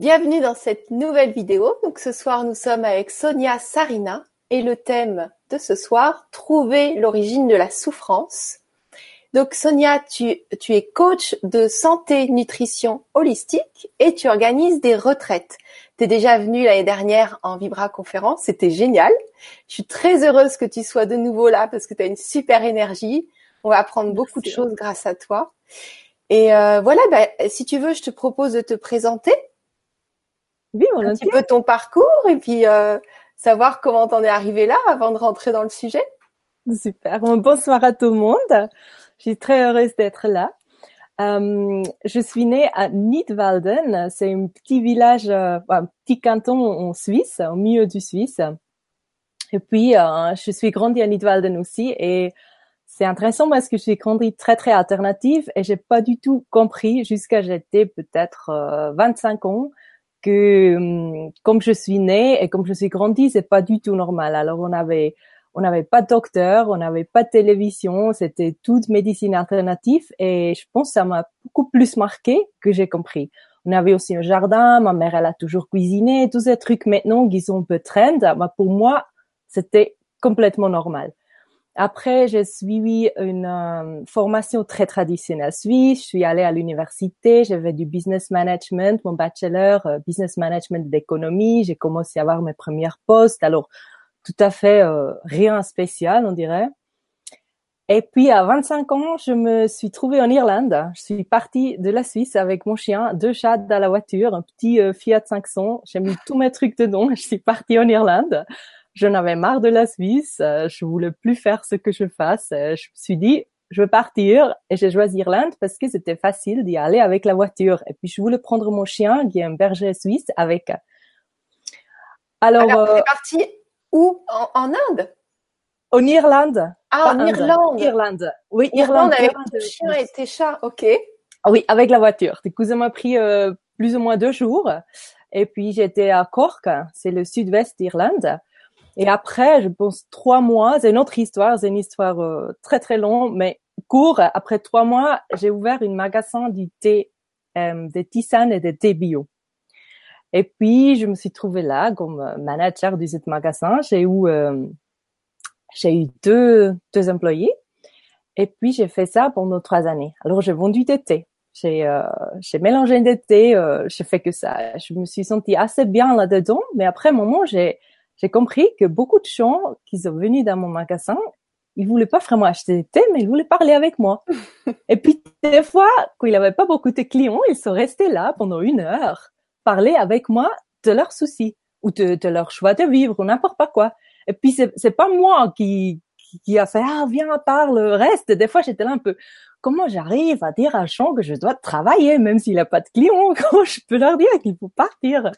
Bienvenue dans cette nouvelle vidéo. Donc ce soir, nous sommes avec Sonia Sarina et le thème de ce soir, trouver l'origine de la souffrance. Donc Sonia, tu, tu es coach de santé nutrition holistique et tu organises des retraites. Tu es déjà venue l'année dernière en Vibra conférence, c'était génial. Je suis très heureuse que tu sois de nouveau là parce que tu as une super énergie. On va apprendre beaucoup de choses grâce à toi. Et euh, voilà, bah, si tu veux, je te propose de te présenter oui, un petit peu ton parcours et puis euh, savoir comment t'en es arrivé là avant de rentrer dans le sujet. Super. Bonsoir à tout le monde. Je suis très heureuse d'être là. Euh, je suis née à Nidwalden. C'est un petit village, euh, un petit canton en Suisse, au milieu du Suisse. Et puis, euh, je suis grandie à Nidwalden aussi. Et c'est intéressant parce que je suis grandie très, très alternative et j'ai pas du tout compris jusqu'à j'étais peut-être 25 ans que hum, comme je suis née et comme je suis grandie, c'est pas du tout normal. Alors on avait on n'avait pas de docteur, on n'avait pas de télévision, c'était toute médecine alternative et je pense que ça m'a beaucoup plus marqué que j'ai compris. On avait aussi un jardin, ma mère elle a toujours cuisiné, tous ces trucs maintenant qui sont un peu trend, pour moi c'était complètement normal. Après, j'ai suivi une euh, formation très traditionnelle suisse. Je suis allée à l'université, j'ai fait du business management, mon bachelor euh, business management d'économie. J'ai commencé à avoir mes premières postes. Alors, tout à fait euh, rien spécial, on dirait. Et puis, à 25 ans, je me suis trouvée en Irlande. Je suis partie de la Suisse avec mon chien, deux chats dans la voiture, un petit Fiat 500. J'ai mis tous mes trucs dedans. Je suis partie en Irlande j'en avais marre de la Suisse, euh, je voulais plus faire ce que je fasse. Euh, je me suis dit, je veux partir et j'ai choisi Irlande parce que c'était facile d'y aller avec la voiture. Et puis je voulais prendre mon chien, qui est un berger suisse, avec. Alors, Alors euh, parti où? En, Inde? En Irlande. Ah, en Irlande. Irlande. Oui, Irlande. avec ton chien et tes chats, ok. Ah oui, avec la voiture. Du coup, ça m'a pris plus ou moins deux jours. Et puis j'étais à Cork, c'est le sud-ouest d'Irlande. Et après, je pense trois mois, c'est une autre histoire, c'est une histoire euh, très très longue, mais court. Après trois mois, j'ai ouvert une magasin du thé, euh, des tisanes et des thé bio. Et puis, je me suis trouvée là comme euh, manager de ce magasin. J'ai eu, euh, eu deux, deux employés. Et puis, j'ai fait ça pendant trois années. Alors, j'ai vendu des thés. J'ai, euh, mélangé des thés. Euh, j'ai fait que ça. Je me suis sentie assez bien là-dedans. Mais après un moment, j'ai, j'ai compris que beaucoup de gens qui sont venus dans mon magasin, ils voulaient pas vraiment acheter des thés, mais ils voulaient parler avec moi. et puis, des fois, quand il avait pas beaucoup de clients, ils sont restés là pendant une heure, parler avec moi de leurs soucis ou de, de leur choix de vivre ou n'importe pas quoi. Et puis, c'est, c'est pas moi qui, qui, a fait, ah, viens, parle, reste. Des fois, j'étais là un peu, comment j'arrive à dire à champ que je dois travailler, même s'il n'a pas de clients? Comment je peux leur dire qu'il faut partir?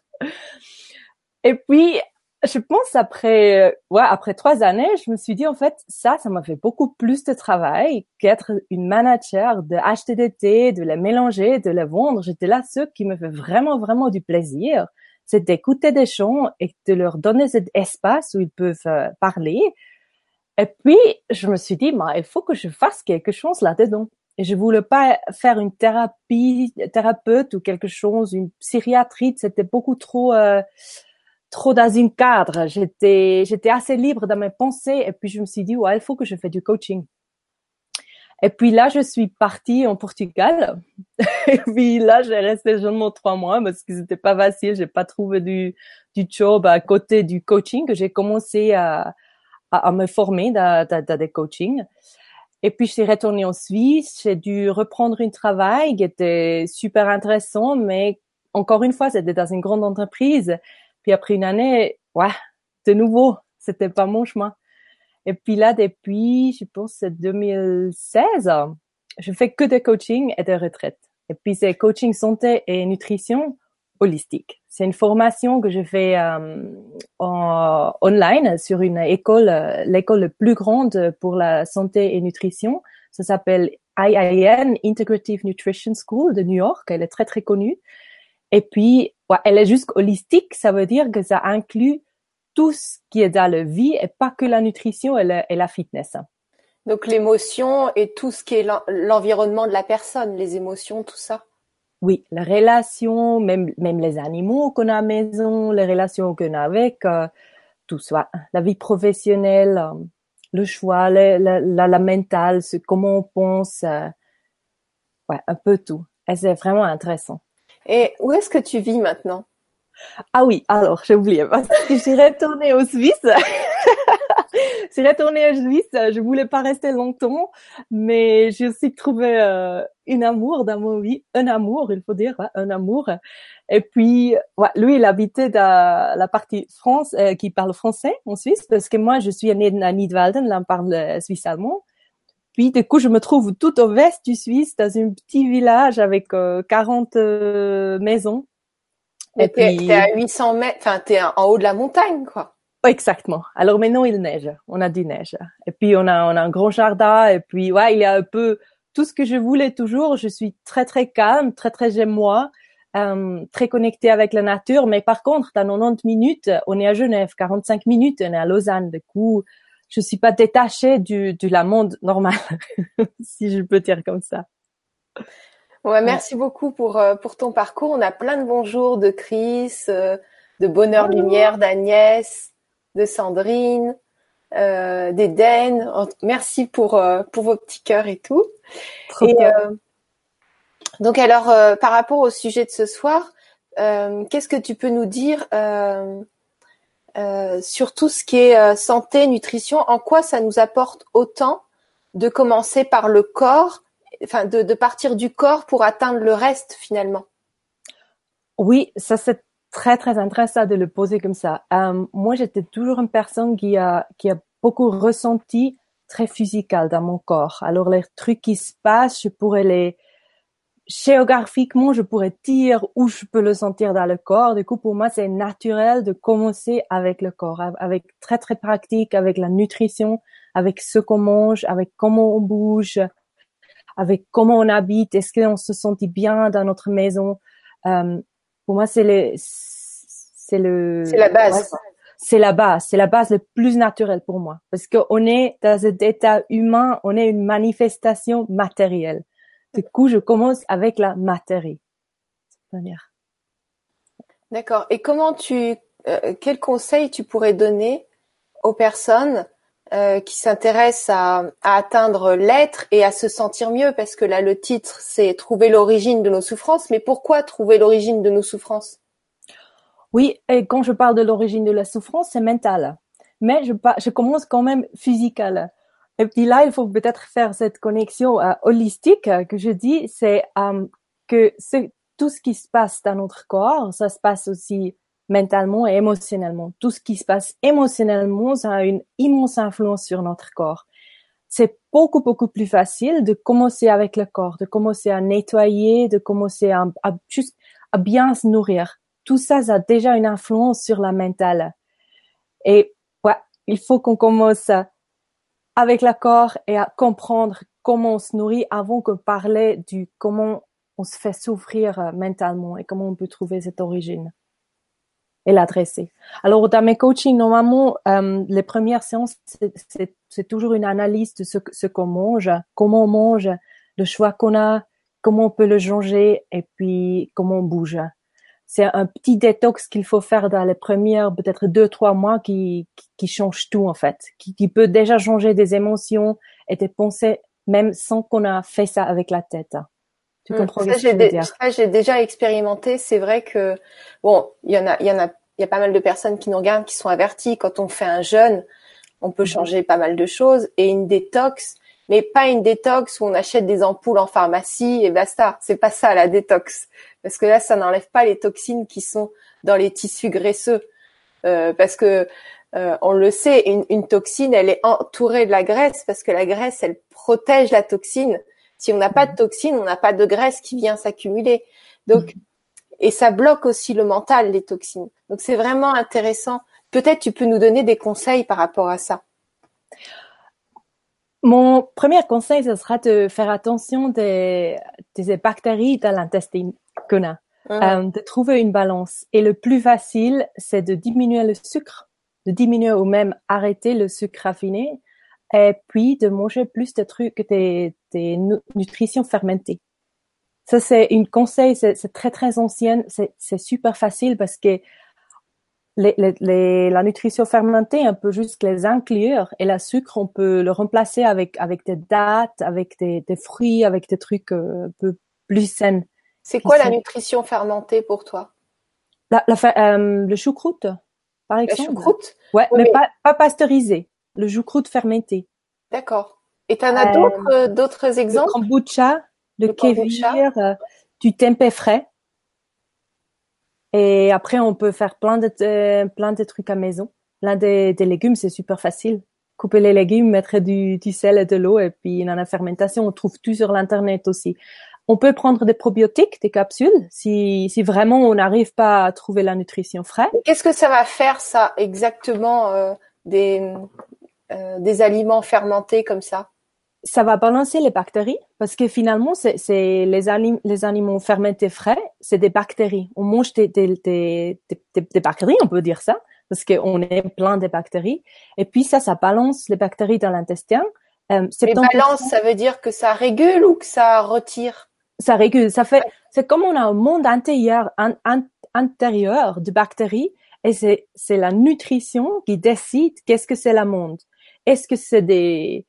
Et puis, je pense après, ouais, après trois années, je me suis dit en fait ça, ça m'a fait beaucoup plus de travail qu'être une manager, de acheter des thés, de les mélanger, de les vendre. J'étais là, ce qui me fait vraiment vraiment du plaisir, c'est d'écouter des gens et de leur donner cet espace où ils peuvent euh, parler. Et puis je me suis dit, bah, il faut que je fasse quelque chose là-dedans. Et je voulais pas faire une thérapie, thérapeute ou quelque chose, une psychiatrie. C'était beaucoup trop. Euh, trop dans un cadre. J'étais, j'étais assez libre dans mes pensées et puis je me suis dit, ouais, il faut que je fasse du coaching. Et puis là, je suis partie en Portugal. et puis là, j'ai resté seulement trois mois parce que c'était pas facile. J'ai pas trouvé du, du job à côté du coaching j'ai commencé à, à, me former dans, dans, des coachings. Et puis, je suis retournée en Suisse. J'ai dû reprendre un travail qui était super intéressant, mais encore une fois, c'était dans une grande entreprise. Puis après une année, ouais, de nouveau, c'était pas mon chemin. Et puis là, depuis, je pense, c'est 2016, je fais que des coaching et des retraites. Et puis c'est coaching santé et nutrition holistique. C'est une formation que je fais euh, en, online sur une école, l'école la plus grande pour la santé et nutrition. Ça s'appelle IIN, Integrative Nutrition School de New York. Elle est très très connue. Et puis, ouais, elle est juste holistique, ça veut dire que ça inclut tout ce qui est dans la vie et pas que la nutrition et, la, et la fitness. Donc l'émotion et tout ce qui est l'environnement de la personne, les émotions, tout ça. oui, les relations, même, même les animaux qu'on a à la maison, les relations qu'on a avec, euh, tout ça, la vie professionnelle, euh, le choix, la, la, la, mentale, ce, comment on pense, euh, ouais, un peu tout. Et c'est vraiment intéressant. Et où est-ce que tu vis maintenant? Ah oui, alors j'ai oublié parce que je suis retournée au Suisse. je suis retournée en Suisse. Je voulais pas rester longtemps, mais j'ai aussi trouvé euh, un amour dans ma vie, un amour, il faut dire, hein, un amour. Et puis, ouais, lui, il habitait dans la partie France, euh, qui parle français en Suisse, parce que moi, je suis née à Nidwalden, là, on parle euh, suisse allemand. Puis, du coup, je me trouve tout au vest du Suisse, dans un petit village avec 40 maisons. Et puis, t'es à 800 mètres, enfin, t'es en haut de la montagne, quoi. Exactement. Alors maintenant il neige, on a du neige. Et puis on a on a un grand jardin et puis ouais, il y a un peu tout ce que je voulais toujours. Je suis très très calme, très très j'aime moi, euh, très connectée avec la nature. Mais par contre, dans 90 minutes, on est à Genève, 45 minutes, on est à Lausanne. Du coup, je suis pas détachée du du la monde normal, si je peux dire comme ça. Ouais, merci beaucoup pour euh, pour ton parcours. On a plein de bonjours de Chris, euh, de Bonheur Lumière, d'Agnès de Sandrine, euh, d'Eden. Merci pour euh, pour vos petits cœurs et tout. et, donc alors par rapport au sujet de ce soir, qu'est-ce que tu peux nous dire sur tout ce qui est santé, nutrition En quoi ça nous apporte autant de commencer par le corps, enfin de, de partir du corps pour atteindre le reste finalement? Oui, ça c'est très très intéressant de le poser comme ça. Euh, moi, j'étais toujours une personne qui a qui a beaucoup ressenti très physical dans mon corps. Alors les trucs qui se passent, je pourrais les géographiquement, je pourrais dire où je peux le sentir dans le corps. Du coup, pour moi, c'est naturel de commencer avec le corps, avec très très pratique, avec la nutrition, avec ce qu'on mange, avec comment on bouge, avec comment on habite. Est-ce qu'on se sentit bien dans notre maison? Euh, pour moi, c'est le, c'est le, c'est la base. c'est la base, c'est la base le plus naturelle pour moi, parce qu'on est dans un état humain, on est une manifestation matérielle. Du coup, je commence avec la matière. D'accord. Et comment tu, euh, quel conseil tu pourrais donner aux personnes euh, qui s'intéressent à, à, atteindre l'être et à se sentir mieux? Parce que là, le titre, c'est trouver l'origine de nos souffrances. Mais pourquoi trouver l'origine de nos souffrances? Oui, et quand je parle de l'origine de la souffrance, c'est mental. Mais je, je commence quand même physical. Et puis là, il faut peut-être faire cette connexion euh, holistique que je dis, c'est euh, que tout ce qui se passe dans notre corps, ça se passe aussi mentalement et émotionnellement. Tout ce qui se passe émotionnellement, ça a une immense influence sur notre corps. C'est beaucoup, beaucoup plus facile de commencer avec le corps, de commencer à nettoyer, de commencer à bien se nourrir. Tout ça, ça a déjà une influence sur la mentale. Et ouais, il faut qu'on commence avec corps et à comprendre comment on se nourrit avant que parler du comment on se fait souffrir euh, mentalement et comment on peut trouver cette origine et l'adresser. Alors, dans mes coachings, normalement, euh, les premières séances, c'est toujours une analyse de ce, ce qu'on mange, comment on mange, le choix qu'on a, comment on peut le changer et puis comment on bouge. C'est un petit détox qu'il faut faire dans les premières peut-être deux trois mois qui, qui, change tout en fait, qui, qui peut déjà changer des émotions et des pensées même sans qu'on a fait ça avec la tête. Tu comprends ce que je veux dire? J'ai déjà expérimenté. C'est vrai que bon, il y en a, il y en a, il y a pas mal de personnes qui nous regardent, qui sont averties. Quand on fait un jeûne, on peut mhm. changer pas mal de choses et une détox, mais pas une détox où on achète des ampoules en pharmacie et basta. C'est pas ça la détox, parce que là, ça n'enlève pas les toxines qui sont dans les tissus graisseux, euh, parce que euh, on le sait, une, une toxine, elle est entourée de la graisse parce que la graisse, elle protège la toxine si on n'a pas de toxines, on n'a pas de graisse qui vient s'accumuler. Donc, et ça bloque aussi le mental, les toxines. Donc, c'est vraiment intéressant. Peut-être tu peux nous donner des conseils par rapport à ça. Mon premier conseil, ce sera de faire attention des, des bactéries dans l'intestin qu'on a, ah. euh, de trouver une balance. Et le plus facile, c'est de diminuer le sucre, de diminuer ou même arrêter le sucre raffiné et puis de manger plus de trucs, des, des nutritions fermentées. Ça, c'est une conseil, c'est très, très ancienne. C'est super facile parce que les, les, la nutrition fermentée, on peut juste les inclure et la sucre, on peut le remplacer avec, avec des dattes, avec des, des fruits, avec des trucs euh, un peu plus sains. C'est quoi la nutrition fermentée pour toi? La, la, euh, Le choucroute, par exemple? Le choucroute? Ouais, mais, Pas, pas pasteurisé. Le choucroute fermenté. D'accord. Et tu en as d'autres euh, d'autres exemples? Le kombucha, le, le kévir, euh, du tempeh frais. Et après, on peut faire plein de euh, plein de trucs à maison. L'un des, des légumes, c'est super facile. Couper les légumes, mettre du, du sel et de l'eau, et puis dans la fermentation, on trouve tout sur l'internet aussi. On peut prendre des probiotiques, des capsules, si, si vraiment on n'arrive pas à trouver la nutrition frais. Qu'est-ce que ça va faire, ça, exactement, euh, des, euh, des aliments fermentés comme ça? Ça va balancer les bactéries parce que finalement, c'est les, alim les animaux fermentés frais, c'est des bactéries. On mange des, des, des, des, bactéries, on peut dire ça, parce qu'on est plein de bactéries. Et puis ça, ça balance les bactéries dans l'intestin. Euh, Mais balance, ça veut dire que ça régule ou que ça retire? Ça régule. Ça fait, c'est comme on a un monde intérieur, un, intérieur de bactéries, et c'est c'est la nutrition qui décide qu'est-ce que c'est le monde. Est-ce que c'est des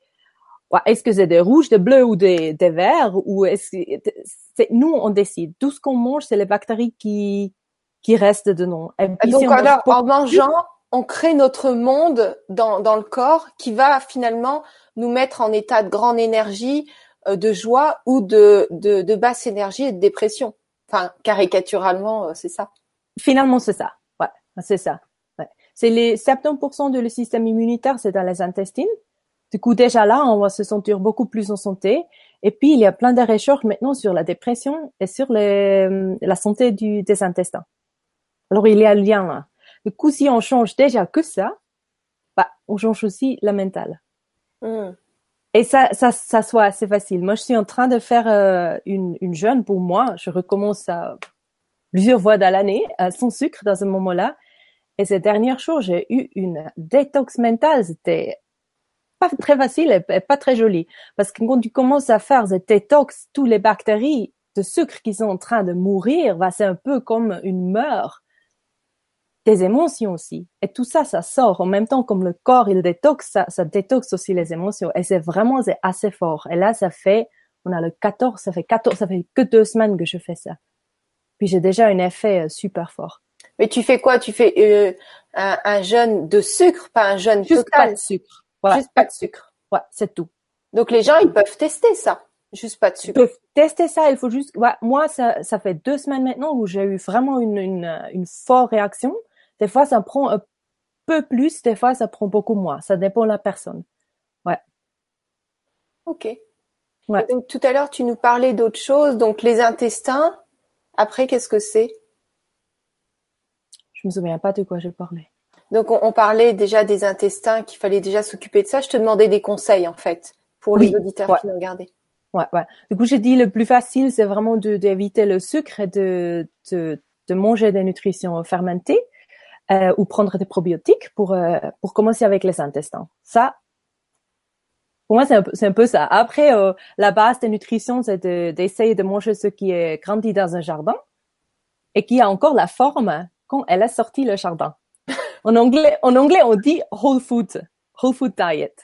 est-ce que c'est des rouges, des bleus ou des, des verts ou est-ce que c'est nous on décide. Tout ce qu'on mange, c'est les bactéries qui qui restent dedans. Et Donc alors, en mangeant, on crée notre monde dans dans le corps qui va finalement nous mettre en état de grande énergie, euh, de joie ou de, de de basse énergie et de dépression. Enfin, caricaturalement, euh, c'est ça. Finalement, c'est ça. Ouais, c'est ça. Ouais. C'est les 70% de le système immunitaire, c'est dans les intestins. Du coup, déjà là, on va se sentir beaucoup plus en santé. Et puis, il y a plein de recherches maintenant sur la dépression et sur les, euh, la santé du, des intestins. Alors, il y a un lien là. Du coup, si on change déjà que ça, bah, on change aussi la mentale. Hmm. Et ça, ça, ça soit assez facile. Moi, je suis en train de faire euh, une, une jeûne pour moi. Je recommence à plusieurs fois dans l'année, sans sucre dans ce moment-là. Et ces derniers jours, j'ai eu une détox mentale. C'était pas très facile et pas très joli. Parce que quand tu commences à faire cette détox, tous les bactéries de sucre qui sont en train de mourir, bah, c'est un peu comme une meurtre des émotions aussi. Et tout ça, ça sort en même temps comme le corps, il détoxe, ça, ça détoxe aussi les émotions. Et c'est vraiment, c'est assez fort. Et là, ça fait, on a le 14, ça fait 14, ça fait que deux semaines que je fais ça. Puis j'ai déjà un effet euh, super fort. Mais tu fais quoi? Tu fais euh, un, un jeûne de sucre, pas un jeûne total? pas de sucre? Juste pas de sucre. Ouais, c'est tout. Donc les gens, ils peuvent tester ça. Juste pas de sucre. Ils peuvent tester ça. Il faut juste. Ouais, moi, ça, ça fait deux semaines maintenant où j'ai eu vraiment une, une, une forte réaction. Des fois, ça prend un peu plus. Des fois, ça prend beaucoup moins. Ça dépend de la personne. Ouais. Ok. Ouais. Donc tout à l'heure, tu nous parlais d'autre chose. Donc les intestins. Après, qu'est-ce que c'est? Je me souviens pas de quoi je parlais. Donc on, parlait déjà des intestins, qu'il fallait déjà s'occuper de ça. Je te demandais des conseils en fait pour les auditeurs qui nous regardaient. Ouais, ouais. Du coup, j'ai dit le plus facile, c'est vraiment d'éviter le sucre et de, de, de, manger des nutritions fermentées euh, ou prendre des probiotiques pour euh, pour commencer avec les intestins. Ça, pour moi, c'est un, un, peu ça. Après, euh, la base des nutritions, c'est d'essayer de, de, manger ce qui est grandi dans un jardin et qui a encore la forme quand elle a sorti le jardin. En anglais, en anglais, on dit whole food, whole food diet.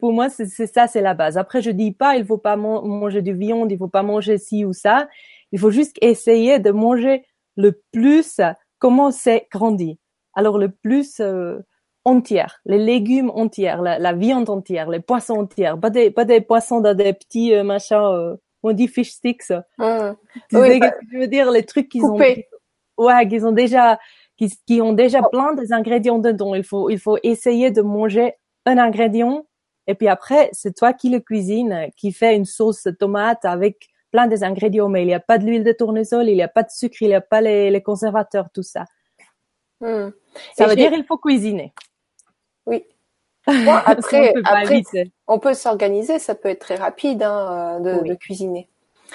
Pour moi, c'est ça, c'est la base. Après, je dis pas, il faut pas manger du viande, il faut pas manger ci ou ça. Il faut juste essayer de manger le plus comment c'est grandi. Alors le plus euh, entière, les légumes entiers, la, la, viande entière, les poissons entiers, pas des pas des poissons dans des petits euh, machins, euh, on dit fish sticks. Mmh. Tu oui, sais, bah, je veux dire? Les trucs qu'ils ont, ouais, qu'ils ont déjà qui, qui ont déjà oh. plein des ingrédients dedans. Il faut, il faut essayer de manger un ingrédient et puis après, c'est toi qui le cuisine, qui fait une sauce tomate avec plein des ingrédients, mais il n'y a pas de l'huile de tournesol, il n'y a pas de sucre, il n'y a pas les, les, conservateurs, tout ça. Hmm. Ça et veut dire il faut cuisiner. Oui. Bon, après, on peut, après, on peut s'organiser, ça peut être très rapide hein, de, oui. de cuisiner.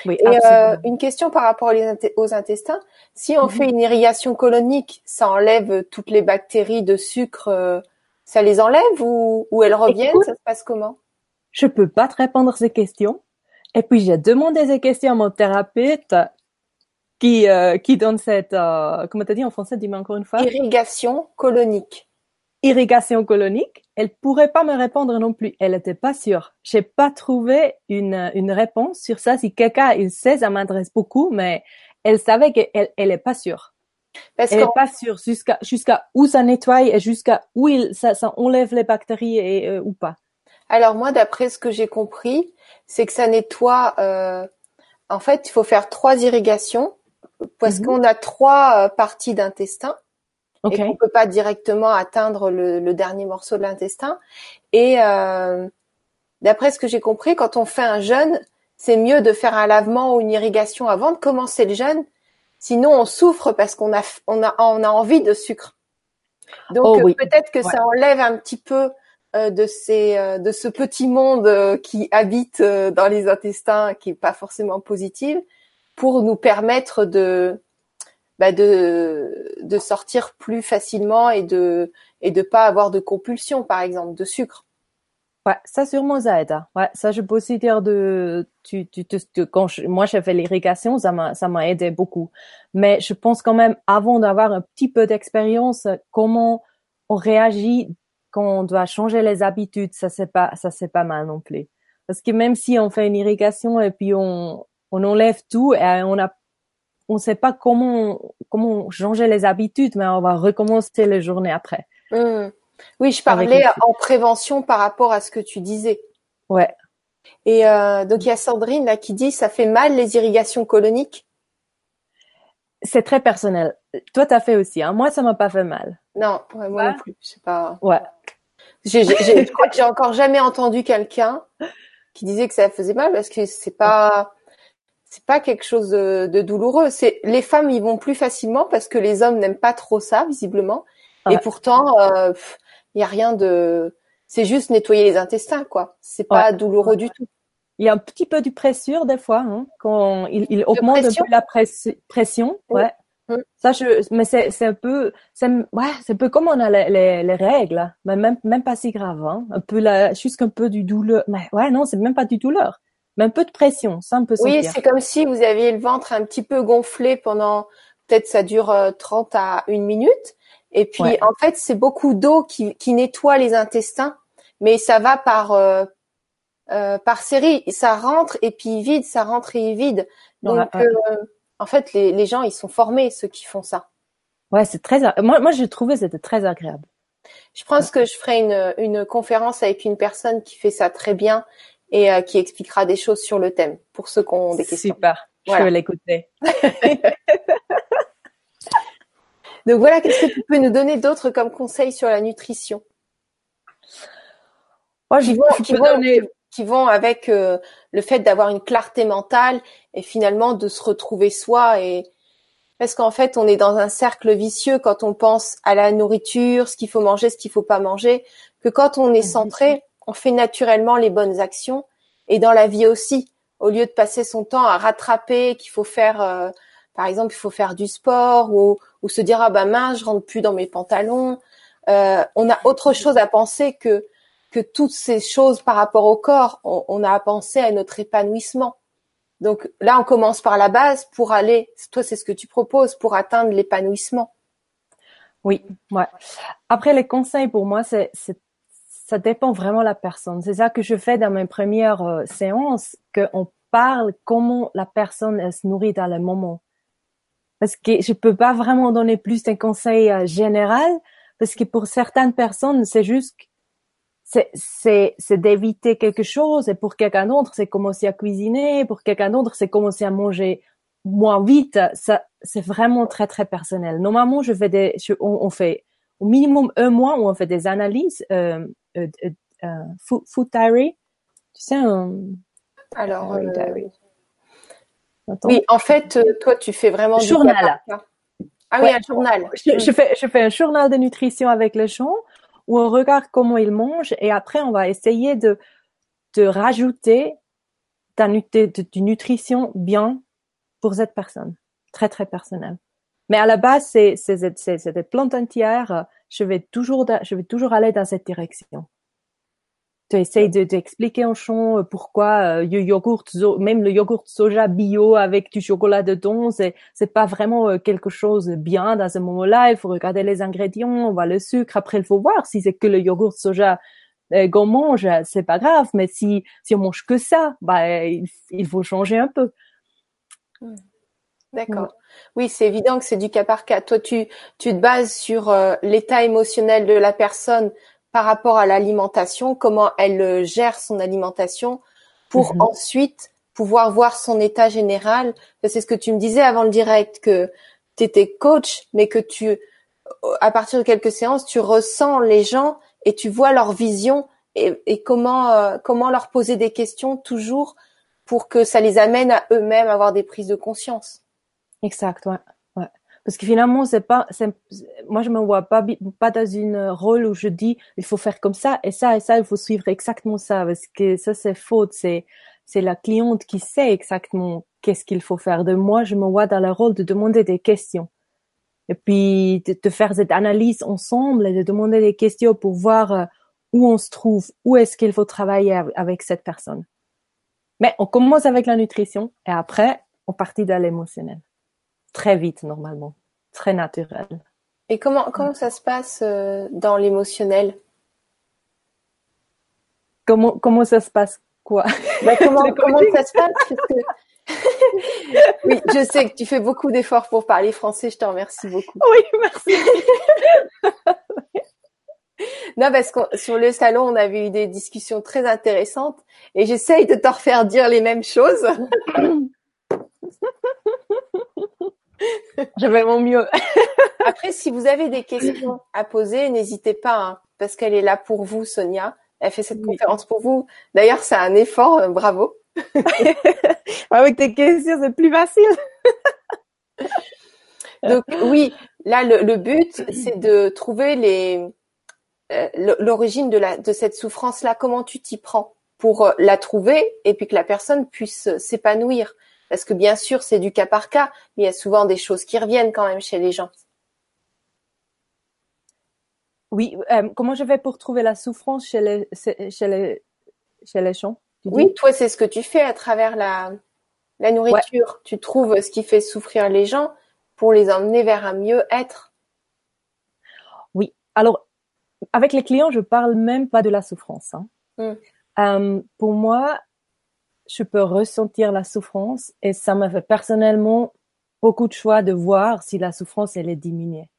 Oui, et euh, une question par rapport aux intestins. Si on mm -hmm. fait une irrigation colonique, ça enlève toutes les bactéries de sucre, euh, ça les enlève ou, ou elles reviennent? Écoute, Ça se passe comment? Je peux pas te répondre à ces questions. Et puis j'ai demandé ces questions à mon thérapeute qui euh, qui donne cette euh, comment t'as dit en français dis-moi encore une fois? Irrigation colonique irrigation colonique elle pourrait pas me répondre non plus. Elle était pas sûre. J'ai pas trouvé une une réponse sur ça. Si quelqu'un il sait ça m'intéresse beaucoup mais elle savait qu'elle elle est pas sûre. Parce elle est pas sûre jusqu'à jusqu'à où ça nettoie et jusqu'à où il ça, ça enlève les bactéries et euh, ou pas. Alors moi d'après ce que j'ai compris c'est que ça nettoie euh, en fait il faut faire trois irrigations parce mhm. qu'on a trois euh, parties d'intestin et qu'on peut pas directement atteindre le, dernier morceau de l'intestin. Et euh, d'après ce que j'ai compris, quand on fait un jeûne, c'est mieux de faire un lavement ou une irrigation avant de commencer le jeûne. Sinon, on souffre parce qu'on a, on a, on a envie de sucre. Donc oh peut-être que ça enlève un petit peu euh, de ces, de ce petit monde qui habite dans les intestins, qui est pas forcément positif pour nous permettre de bah de de sortir plus facilement et de et de pas avoir de compulsion par exemple de sucre. Ouais, ça sûrement ça aide. Ouais, ça je peux aussi dire de tu tu, tu quand moi j'ai fait l'irrigation, ça m'a ça m'a aidé beaucoup. Mais je pense quand même avant d'avoir un petit peu d'expérience comment on réagit quand on doit changer les habitudes, ça c'est pas ça c'est pas mal non plus. Parce que même si on fait une irrigation et puis on on enlève tout et on a on sait pas comment comment changer les habitudes, mais on va recommencer les journées après. Mmh. Oui, je parlais en prévention par rapport à ce que tu disais. Ouais. Et euh, donc il y a Sandrine là qui dit ça fait mal les irrigations coloniques? C'est très personnel. Toi, t'as fait aussi. Hein. Moi, ça m'a pas fait mal. Non, moi non plus. C'est pas. Ouais. Je crois que j'ai encore jamais entendu quelqu'un qui disait que ça faisait mal parce que c'est pas c'est pas quelque chose de, douloureux. C'est les femmes y vont plus facilement parce que les hommes n'aiment pas trop ça visiblement. Et pourtant, il euh, y a rien de. C'est juste nettoyer les intestins, quoi. C'est pas douloureux du tout. Il y a un petit peu de pression des fois hein, quand il, il augmente un peu la pression. Ouais. Ça, je, mais c'est, un peu, c'est, ouais, c'est un peu comme on a les, les, les règles, mais même, même pas si grave, hein. Un peu la, juste un peu du douleur. Mais ouais, non, c'est même pas du douleur un peu de pression, ça un peu Oui, c'est comme si vous aviez le ventre un petit peu gonflé pendant, peut-être ça dure 30 euh, à une minute. Et puis, en fait, c'est beaucoup d'eau qui, qui nettoie les intestins, mais ça va par, euh, euh, par série. Ça rentre et puis vide, ça rentre et vide. Donc, en fait, les, les gens, ils sont formés, ceux qui font ça. Ouais, c'est très, moi, moi, j'ai trouvé c'était très agréable. Je pense que je ferai une, une conférence avec une personne qui fait ça très bien et euh, qui expliquera des choses sur le thème pour ceux qui ont des questions. Super, je vais l'écouter. Donc voilà, qu'est-ce que tu peux nous donner d'autres comme conseils sur la nutrition? Moi, qui, vont, qui, vont, qui vont avec euh, le fait d'avoir une clarté mentale et finalement de se retrouver soi et parce qu'en fait on est dans un cercle vicieux quand on pense à la nourriture, ce qu'il faut manger, ce qu'il faut pas manger, que quand on est mmh, centré, on fait naturellement les bonnes actions et dans la vie aussi. Au lieu de passer son temps à rattraper qu'il faut faire euh, par exemple il faut faire du sport ou, se dire ah ben mince je rentre plus dans mes pantalons. Euh, on a autre chose à penser que que toutes ces choses par rapport au corps. On, a à penser à notre épanouissement. Donc là on commence par la base pour aller toi c'est ce que tu proposes pour atteindre l'épanouissement. Oui ouais. Après les conseils pour moi c'est ça dépend vraiment de la personne. C'est ça que je fais dans mes premières euh, séances, qu'on parle comment la personne se nourrit dans le moment. Parce que je peux pas vraiment donner plus d'un conseil euh, général, parce que pour certaines personnes, c'est juste c'est d'éviter quelque chose et pour quelqu'un d'autre c'est commencer à cuisiner pour quelqu'un d'autre c'est commencer à manger moins vite ça c'est vraiment très très personnel normalement je fais des on, fait au minimum un mois où on fait des analyses euh, euh, euh, euh, food, diary. Tu sais, un. Alors. Oui, en fait, toi, tu fais vraiment du journal. Ah oui, un journal. Je, fais, je fais un journal de nutrition avec les gens où on regarde comment ils mangent et après on va essayer de, de rajouter de, nutrition bien pour cette personne. Très, très personnel. Mais à la base, c'est, c'est, des plantes entières je vais toujours, je vais toujours aller dans cette direction. tu essayes de d'expliquer en chant euh, pourquoi euh, le yogourt, même le yogourt soja bio avec du chocolat dedans, c'est c'est pas vraiment euh, quelque chose de bien dans ce moment-là. Il faut regarder les ingrédients, on voit le sucre. Après, il faut voir si c'est que le yogourt soja qu'on mange, c'est pas grave. Mais si si on mange que ça, bah il faut changer un peu. D'accord. Oui, c'est évident que c'est du cas par cas. Toi, tu, tu te bases sur euh, l'état émotionnel de la personne par rapport à l'alimentation, comment elle euh, gère son alimentation, pour mhm. ensuite pouvoir voir son état général. C'est ce que tu me disais avant le direct, que tu étais coach, mais que tu, à partir de quelques séances, tu ressens les gens et tu vois leur vision et, et comment, euh, comment leur poser des questions toujours pour que ça les amène à eux-mêmes avoir des prises de conscience. Exact, ouais. ouais. Parce que finalement, c'est pas, moi je me vois pas pas dans une rôle où je dis il faut faire comme ça et ça et ça, il faut suivre exactement ça parce que ça c'est faute, c'est c'est la cliente qui sait exactement qu'est-ce qu'il faut faire. De moi, je me vois dans le rôle de demander des questions et puis de, faire cette analyse ensemble et de demander des questions pour voir euh, où on se trouve, où est-ce qu'il faut travailler avec cette personne. Mais on commence avec la nutrition et après on partit dans l'émotionnel très vite normalement, très naturel. Et comment comment ça se passe euh, dans l'émotionnel? Comment comment ça se passe quoi? Bah, Comment comment ça se passe Oui, je sais que tu fais beaucoup d'efforts pour parler français. Je te remercie beaucoup. Oui, merci. non, parce que sur le salon, on avait eu des discussions très intéressantes et j'essaye de te refaire dire les mêmes choses. Je vais mon mieux. Après, si vous avez des questions à poser, n'hésitez pas, hein, parce qu'elle est là pour vous, Sonia. Elle fait cette conférence pour vous. D'ailleurs, c'est un effort, euh, bravo. Avec tes questions, c'est plus facile. Donc oui, là le, but, c'est de trouver les euh, l'origine de la de cette souffrance là. Comment tu t'y prends pour euh, la trouver et puis que la personne puisse s'épanouir. Parce que bien sûr, c'est du cas par cas, mais il y a souvent des choses qui reviennent quand même chez les gens. Oui, euh, comment je fais pour trouver la souffrance chez les, chez les, chez les gens Oui, toi, c'est ce que tu fais à travers la, la nourriture. Tu trouves ce qui fait souffrir les gens pour les emmener vers un mieux-être. Oui, alors, avec les clients, je parle même pas de la souffrance. Hein. Hmm. Euh, pour moi, je peux ressentir la souffrance et ça m'a fait personnellement beaucoup de choix de voir si la souffrance elle est diminuée.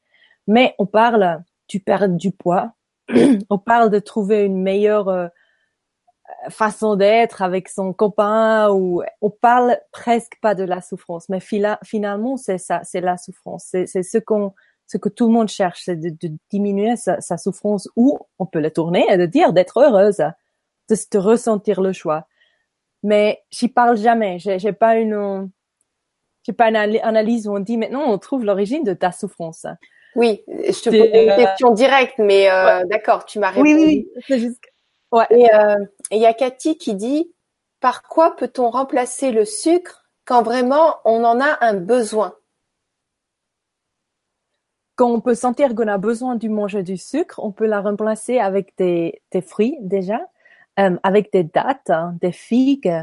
Mais on parle du perdre du poids, on parle de trouver une meilleure euh, façon d'être avec son copain ou on parle presque pas de la souffrance. Mais finalement c'est ça, c'est la souffrance, c'est ce qu'on ce que tout le monde cherche, c'est de, diminuer sa, souffrance ou on peut le tourner et de dire d'être heureuse, de, de ressentir le choix mais j'y parle jamais. J'ai, j'ai pas une, j'ai pas une analyse où on dit maintenant on trouve l'origine de ta souffrance. Oui, je te pose une euh, question directe, mais euh, d'accord, tu m'as répondu. Oui, oui, c'est juste. Ouais. Et euh, il y a Cathy qui dit par quoi peut-on remplacer le sucre quand vraiment on en a un besoin? Quand on peut sentir qu'on a besoin de manger du sucre, on peut la remplacer avec des, des fruits déjà euh, avec des dattes, hein, des figues,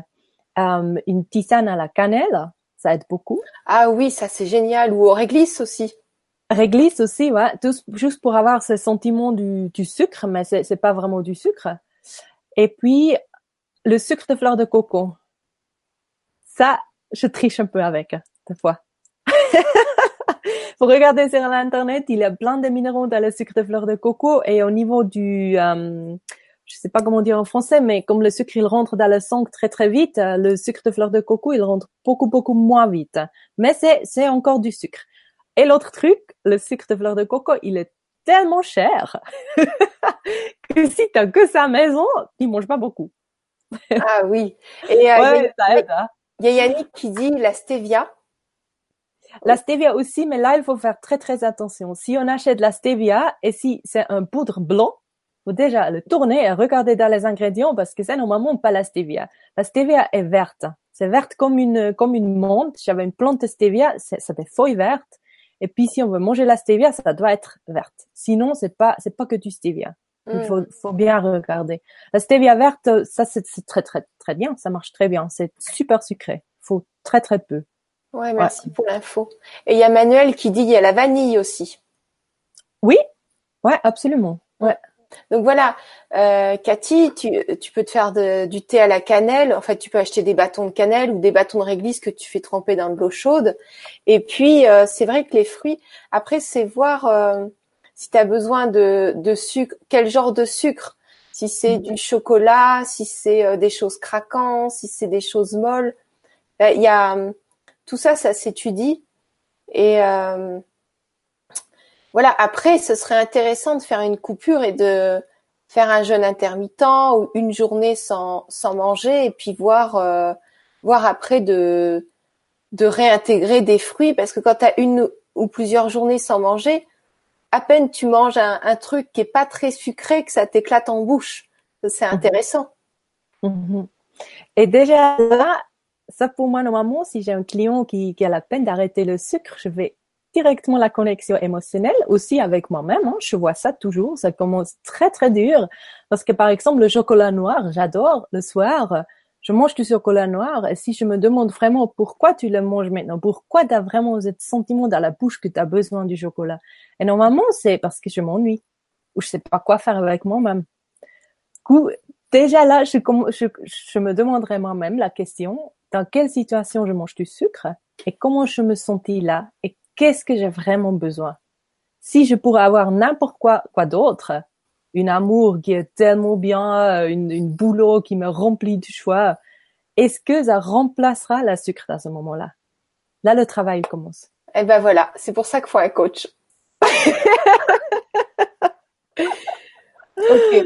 euh, une tisane à la cannelle, ça aide beaucoup. Ah oui, ça c'est génial. Ou au réglisse aussi. Réglisse aussi, ouais, tout, juste pour avoir ce sentiment du, du sucre, mais c'est, c'est pas vraiment du sucre. Et puis le sucre de fleur de coco. Ça, je triche un peu avec, des fois. pour regarder sur l'internet, il y a plein de minéraux dans le sucre de fleur de coco et au niveau du euh, je sais pas comment dire en français, mais comme le sucre il rentre dans le sang très très vite, euh, le sucre de fleur de coco il rentre beaucoup beaucoup moins vite. Mais c'est c'est encore du sucre. Et l'autre truc, le sucre de fleur de coco, il est tellement cher que si t'as que sa maison, tu manges pas beaucoup. ah oui. Et euh, hein. il y a Yannick qui dit la stevia. La stevia aussi, mais là, il faut faire très, très attention. Si on achète la stevia et si c'est un poudre blanc, faut déjà le tourner et regarder dans les ingrédients parce que c'est normalement pas la stevia. La stevia est verte. C'est verte comme une, comme une menthe. J'avais une plante de stevia, c'est des feuilles vertes. Et puis, si on veut manger la stevia, ça doit être verte. Sinon, c'est pas, c'est pas que du stevia. Il faut, faut bien regarder. La stevia verte, ça c'est très très très bien, ça marche très bien. C'est super sucré. Faut très très peu. Ouais, merci pour l'info. Et il y a Manuel qui dit il y a la vanille aussi. Oui, ouais, absolument. Ouais. Donc voilà, euh, Cathy, tu, tu peux te faire du thé à la cannelle. En fait, tu peux acheter des bâtons de cannelle ou des bâtons de réglisse que tu fais tremper dans de l'eau chaude. Et puis, euh, c'est vrai que les fruits, après, c'est voir euh, si tu as besoin de, de sucre, quel genre de sucre. Si c'est mm. du chocolat, si c'est euh, des choses craquantes, si c'est des choses molles. Il y a tout ça, ça s'étudie. Et euh, voilà. Après, ce serait intéressant de faire une coupure et de faire un jeûne intermittent ou une journée sans sans manger et puis voir euh, voir après de de réintégrer des fruits parce que quand tu as une ou plusieurs journées sans manger, à peine tu manges un, truc qui est pas très sucré que ça t'éclate en bouche. C'est mhm. intéressant. Mhm. Et déjà là, ça pour moi normalement, si j'ai un client qui, qui a la peine d'arrêter le sucre, je vais directement la connexion émotionnelle aussi avec moi-même. Hein. Je vois ça toujours. Ça commence très très dur parce que par exemple le chocolat noir, j'adore le soir. Je mange du chocolat noir et si je me demande vraiment pourquoi tu le manges maintenant, pourquoi tu as vraiment ce sentiment dans la bouche que tu as besoin du chocolat. Et normalement, c'est parce que je m'ennuie ou je sais pas quoi faire avec moi-même. Déjà là, je, me demanderais moi-même la question, dans quelle situation je mange du sucre et comment je me sentis là qu'est-ce que j'ai vraiment besoin? Si je pourrais avoir n'importe quoi, quoi d'autre, une amour qui est tellement bien, une, une boulot qui me remplit de choix, est-ce que ça remplacera la sucre à ce moment-là? Là, le travail commence. Eh ben voilà, c'est pour ça qu'il faut un coach. ok.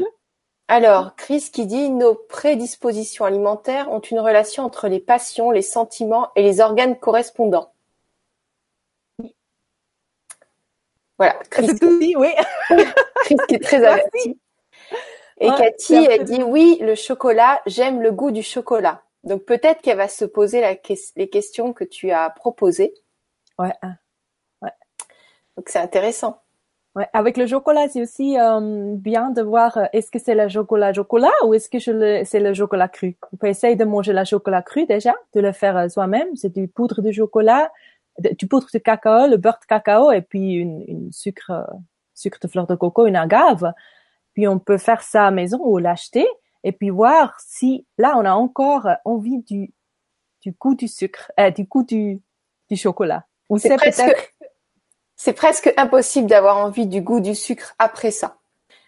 Alors, Chris qui dit nos prédispositions alimentaires ont une relation entre les passions, les sentiments et les organes correspondants. Voilà. Chris, dit, oui. Chris qui est très averti. Et Cathy, elle dit oui, le chocolat, j'aime le goût du chocolat. Donc peut-être qu'elle va se poser les questions que tu as proposées. Ouais. ouais. Donc c'est intéressant. Ouais, avec le chocolat, c'est aussi euh, bien de voir euh, est-ce que c'est le chocolat chocolat ou est-ce que c'est le chocolat cru? On peut essayer de manger le chocolat cru déjà, de le faire euh, soi-même. C'est du poudre de chocolat, du poudre de cacao, le beurre de cacao et puis une, une sucre, sucre de fleur de coco, une agave. Puis on peut faire ça à maison ou l'acheter et puis voir si là on a encore envie du du goût du sucre, euh, du goût du du chocolat. Ou c'est presque impossible d'avoir envie du goût du sucre après ça.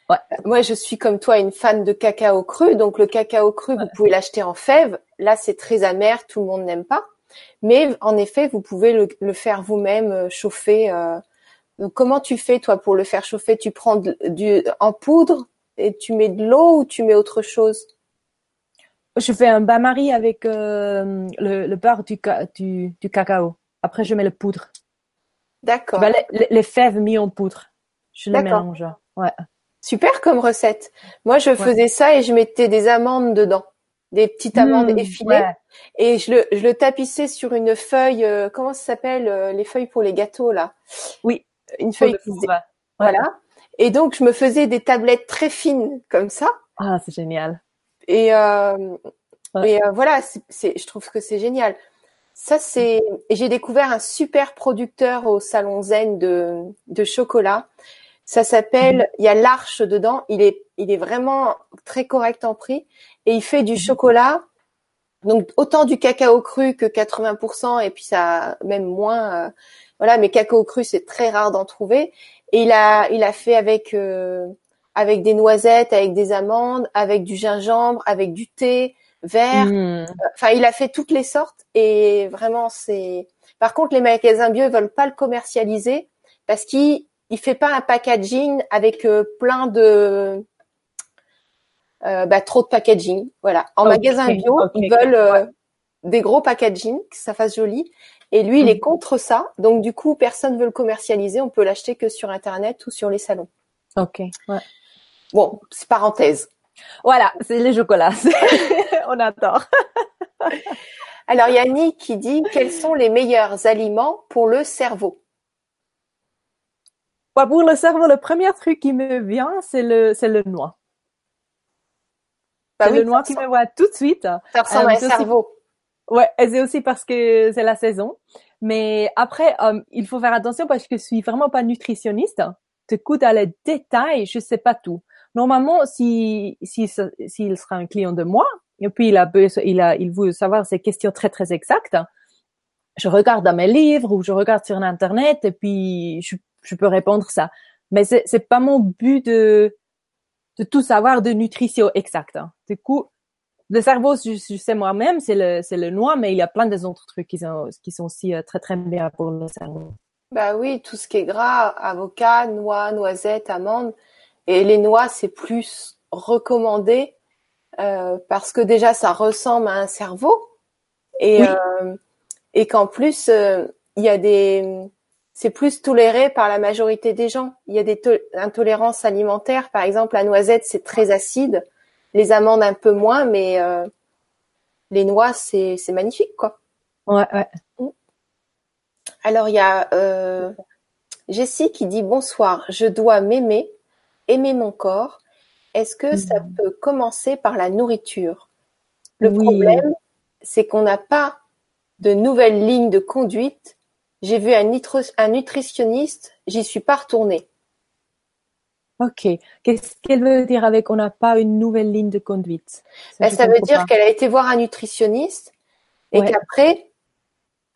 Ouais. Moi, je suis comme toi une fan de cacao cru, donc le cacao cru, vous pouvez l'acheter en fève. Là, c'est très amer, tout le monde n'aime pas. Mais en effet, vous pouvez le, faire vous-même, euh, chauffer. Euh. Donc, comment tu fais toi pour le faire chauffer? Tu prends du en poudre et tu mets de l'eau ou tu mets autre chose? Je fais un bain-marie avec euh, le, beurre du, du, du cacao. Après, je mets le poudre. D'accord. Bah, les, fèves mis en poudre. Je les mélange. Ouais. Super comme recette. Moi, je faisais ça et je mettais des amandes dedans, des petites amandes mmh, effilées, et je le, je le tapissais sur une feuille. Euh, comment ça s'appelle euh, les feuilles pour les gâteaux là? Oui. Une feuille. Voilà. Et donc, je me faisais des tablettes très fines comme ça. Ah, c'est génial. Et, euh, et euh, voilà, c'est, je trouve que c'est génial. Ça, c'est. J'ai découvert un super producteur au salon Zen de, de chocolat. Ça s'appelle. Mhm. Il y a l'arche dedans. Il est, il est vraiment très correct en prix et il fait du chocolat. Donc autant du cacao cru que 80% et puis ça même moins. Euh, voilà, mais cacao cru c'est très rare d'en trouver. Et il a, il a fait avec euh, avec des noisettes, avec des amandes, avec du gingembre, avec du thé vert. Hmm. Enfin, il a fait toutes les sortes et vraiment c'est. Par contre, les magasins bio ils veulent pas le commercialiser parce qu'il il fait pas un packaging avec euh, plein de bah, trop de packaging. Voilà. En magasin bio, ils veulent euh, des gros packaging, que ça fasse joli. Et lui, il est hmm. contre ça. Donc du coup, personne veut le commercialiser. On peut l'acheter que sur internet ou sur les salons. Ok. Ouais. Bon, c'est parenthèse. Voilà, c'est les chocolats. On adore. Alors Yannick qui dit quels sont les meilleurs aliments pour le cerveau? Bah, pour le cerveau, le premier truc qui me vient, c'est le, c'est le noix. Bah oui, le noix ça qui me voit tout de suite. Ça ressemble Euh, à un c'est aussi- cerveau. Ouais, et c'est aussi parce que c'est la saison. Mais après, euh, il faut faire attention parce que je suis vraiment pas nutritionniste. T'écoutes à les détails, je sais pas tout. Normalement, si, si, s'il sera un client de moi, et puis il a, il a, il veut savoir ces questions très, très exactes, je regarde dans mes livres ou je regarde sur Internet et puis je, je peux répondre ça. Mais c'est, c'est pas mon but de, de tout savoir de nutrition exacte. hein. Du coup, le cerveau, je, je sais moi-même, c'est le, c'est le noix, mais il y a plein d'autres trucs qui sont, qui sont aussi euh, très, très bien pour le cerveau. Bah oui, tout ce qui est gras, avocat, noix, noisettes, amandes. Et les noix, c'est plus recommandé euh, parce que déjà, ça ressemble à un cerveau et, Oui. euh, et qu'en plus, euh, il y a des... C'est plus toléré par la majorité des gens. Il y a des to- intolérances alimentaires. Par exemple, la noisette, c'est très acide. Les amandes, un peu moins, mais euh, les noix, c'est c'est magnifique, quoi. Ouais, ouais. Alors, il y a euh, Jessie qui dit bonsoir, je dois m'aimer, aimer mon corps. Est-ce que ça Mhm. peut commencer par la nourriture? Le Oui. problème, c'est qu'on n'a pas de nouvelle ligne de conduite. J'ai vu un, nutritionniste, j'y suis pas retournée. Ok. Qu'est-ce qu'elle veut dire avec on n'a pas une nouvelle ligne de conduite? Ben, je ça veut dire qu'elle a été voir un nutritionniste et Ouais. qu'après,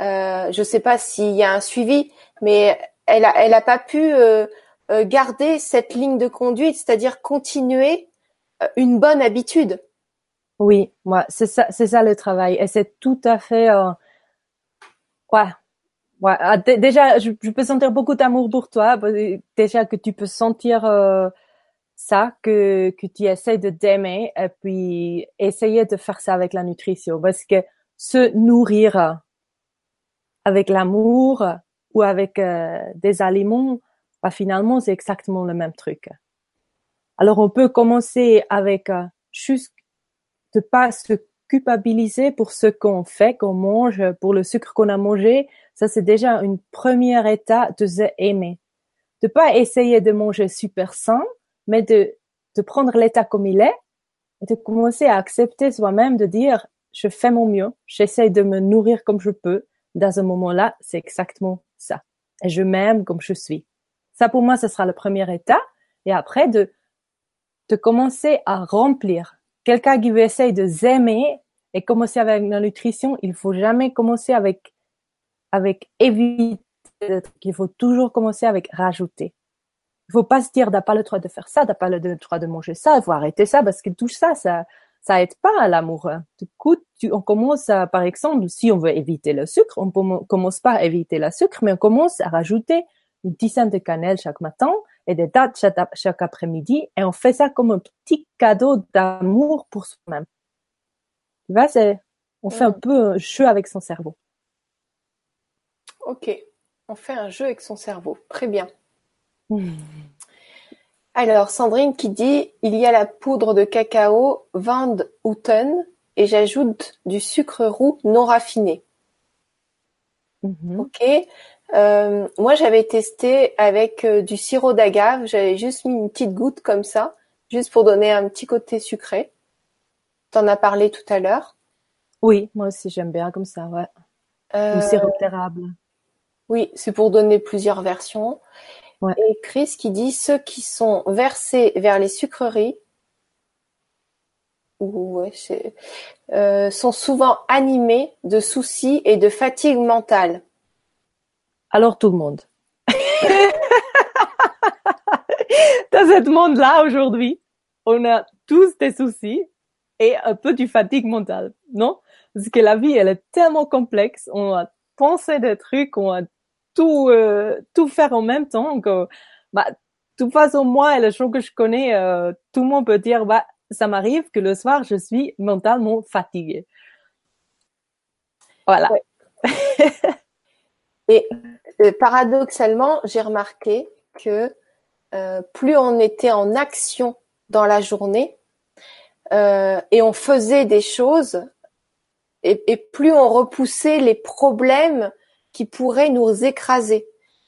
euh, je sais pas s'il y a un suivi, mais elle a, elle a pas pu euh, euh, garder cette ligne de conduite, c'est-à-dire continuer euh, une bonne habitude. Oui, moi, c'est ça, c'est ça le travail. Et c'est tout à fait, euh, ouais, ouais. Ah, dé- Déjà, je, je peux sentir beaucoup d'amour pour toi. que Déjà que tu peux sentir euh, ça, que que tu essaies de t'aimer et puis essayer de faire ça avec la nutrition, parce que se nourrir avec l'amour ou avec euh, des aliments, bah, finalement, c'est exactement le même truc. Alors, on peut commencer avec euh, juste de pas se culpabiliser pour ce qu'on fait, qu'on mange, pour le sucre qu'on a mangé. Ça, c'est déjà une première étape de se aimer. De pas essayer de manger super sain, mais de, de prendre l'état comme il est et de commencer à accepter soi-même de dire, je fais mon mieux, j'essaie de me nourrir comme je peux. Dans ce moment-là, c'est exactement ça. Et je m'aime comme je suis. Ça, pour moi, ce sera le premier état. Et après, de, de commencer à remplir. Quelqu'un qui veut essayer de s'aimer et commencer avec la nutrition, il faut jamais commencer avec, avec éviter. Il faut toujours commencer avec rajouter. Il faut pas se dire, t'as pas le droit de faire ça, t'as pas le droit de manger ça, il faut arrêter ça parce que tout ça, ça, ça aide pas à l'amour. Du coup, tu, on commence à, par exemple, si on veut éviter le sucre, on commence pas à éviter le sucre, mais on commence à rajouter une dizaine de cannelle chaque matin et des dates chaque, chaque après-midi et on fait ça comme un petit cadeau d'amour pour soi-même. Tu vois, c'est, on fait un Mm. peu un jeu avec son cerveau. Ok, on fait un jeu avec son cerveau. Très bien. Alors, Sandrine qui dit, il y a la poudre de cacao Van Houten et j'ajoute du sucre roux non raffiné. Mhm. Ok. Euh, moi, j'avais testé avec euh, du sirop d'agave. J'avais juste mis une petite goutte comme ça, juste pour donner un petit côté sucré. T'en as parlé tout à l'heure. Oui, moi aussi j'aime bien comme ça, ouais. Euh, Ou sirop d'érable. Oui, c'est pour donner plusieurs versions. Ouais. Et Chris qui dit ceux qui sont versés vers les sucreries ouais, euh, sont souvent animés de soucis et de fatigue mentale. Alors tout le monde. Dans ce monde-là aujourd'hui, on a tous des soucis et un peu du fatigue mentale, non? Parce que la vie, elle est tellement complexe, on a pensé des trucs, on a tout euh, tout faire en même temps que bah de toute façon moi et les gens que je connais, euh, tout le monde peut dire bah ça m'arrive que le soir je suis mentalement fatiguée. Voilà. Et euh, paradoxalement, j'ai remarqué que euh, plus on était en action dans la journée euh, et on faisait des choses, et, et plus on repoussait les problèmes qui pourraient nous écraser,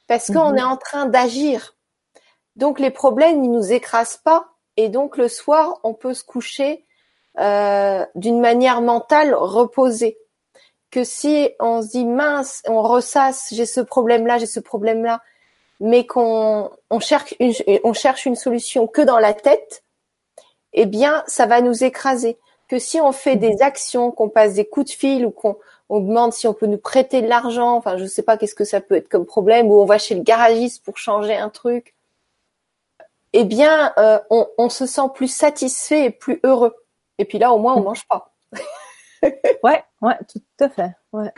parce qu'on Mhm. est en train d'agir. Donc les problèmes, ils nous écrasent pas. Et donc le soir, on peut se coucher euh, d'une manière mentale reposée. Que si on se dit mince, on ressasse, j'ai ce problème-là, j'ai ce problème-là, mais qu'on on cherche une, on cherche une solution que dans la tête, eh bien, ça va nous écraser. Que si on fait des actions, qu'on passe des coups de fil ou qu'on on demande si on peut nous prêter de l'argent, enfin, je sais pas qu'est-ce que ça peut être comme problème, ou on va chez le garagiste pour changer un truc, eh bien, euh, on, on, se sent plus satisfait et plus heureux. Et puis là, au moins, on mange pas. ouais, ouais, tout à fait. Ouais.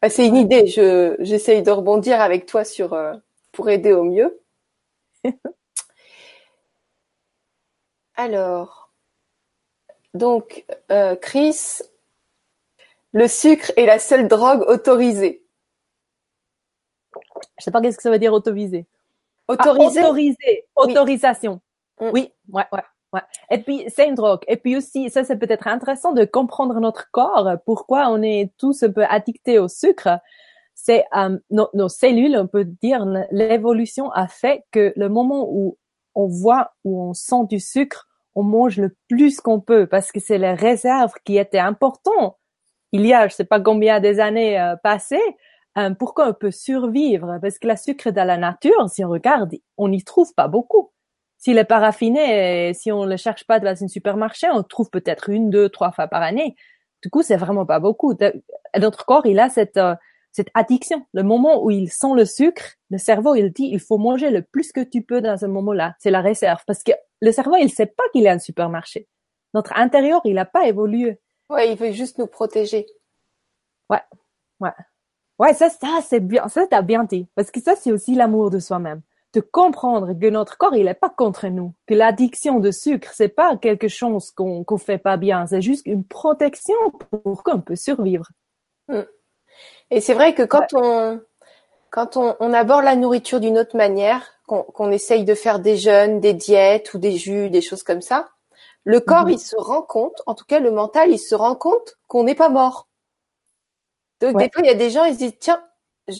Bah, c'est une idée. Je j'essaye de rebondir avec toi sur euh, pour aider au mieux. Alors, donc, euh, Chris, le sucre est la seule drogue autorisée. Je sais pas qu'est-ce que ça veut dire autorisé. Autorisé. Ah, autorisé. Autorisation. Mm. Oui, ouais, ouais. Ouais. Et puis c'est une drogue. Et puis aussi, ça c'est peut-être intéressant de comprendre notre corps, pourquoi on est tous un peu addictés au sucre. C'est euh, nos, nos, cellules, on peut dire, l'évolution a fait que le moment où on voit, où on sent du sucre, on mange le plus qu'on peut parce que c'est les réserves qui étaient importantes. Il y a, je sais pas combien des années euh, passées, euh, pourquoi on peut survivre? Parce que la sucre dans la nature, si on regarde, on n'y trouve pas beaucoup. S'il est pas raffiné, si on le cherche pas dans un supermarché, on trouve peut-être une, deux, trois fois par année. Du coup, c'est vraiment pas beaucoup. Notre corps, il a cette euh, cette addiction. Le moment où il sent le sucre, le cerveau, il dit, il faut manger le plus que tu peux dans ce moment-là. C'est la réserve. Parce que le cerveau, il sait pas qu'il a un supermarché. Notre intérieur, il n'a pas évolué. Ouais, il veut juste nous protéger. Ouais, ouais. Ouais, ça, ça, c'est bien, ça, t'as bien dit. Parce que ça, c'est aussi l'amour de soi-même. De comprendre que notre corps, il est pas contre nous. Que l'addiction de sucre, c'est pas quelque chose qu'on qu'on fait pas bien. C'est juste une protection pour qu'on peut survivre. Mm. Et c'est vrai que quand on, quand on, on, aborde la nourriture d'une autre manière, qu'on qu'on essaye de faire des jeûnes, des diètes ou des jus, des choses comme ça, le corps, mm-hmm. il se rend compte, en tout cas le mental, il se rend compte qu'on n'est pas mort. Donc des fois, il y a des gens, ils se disent tiens,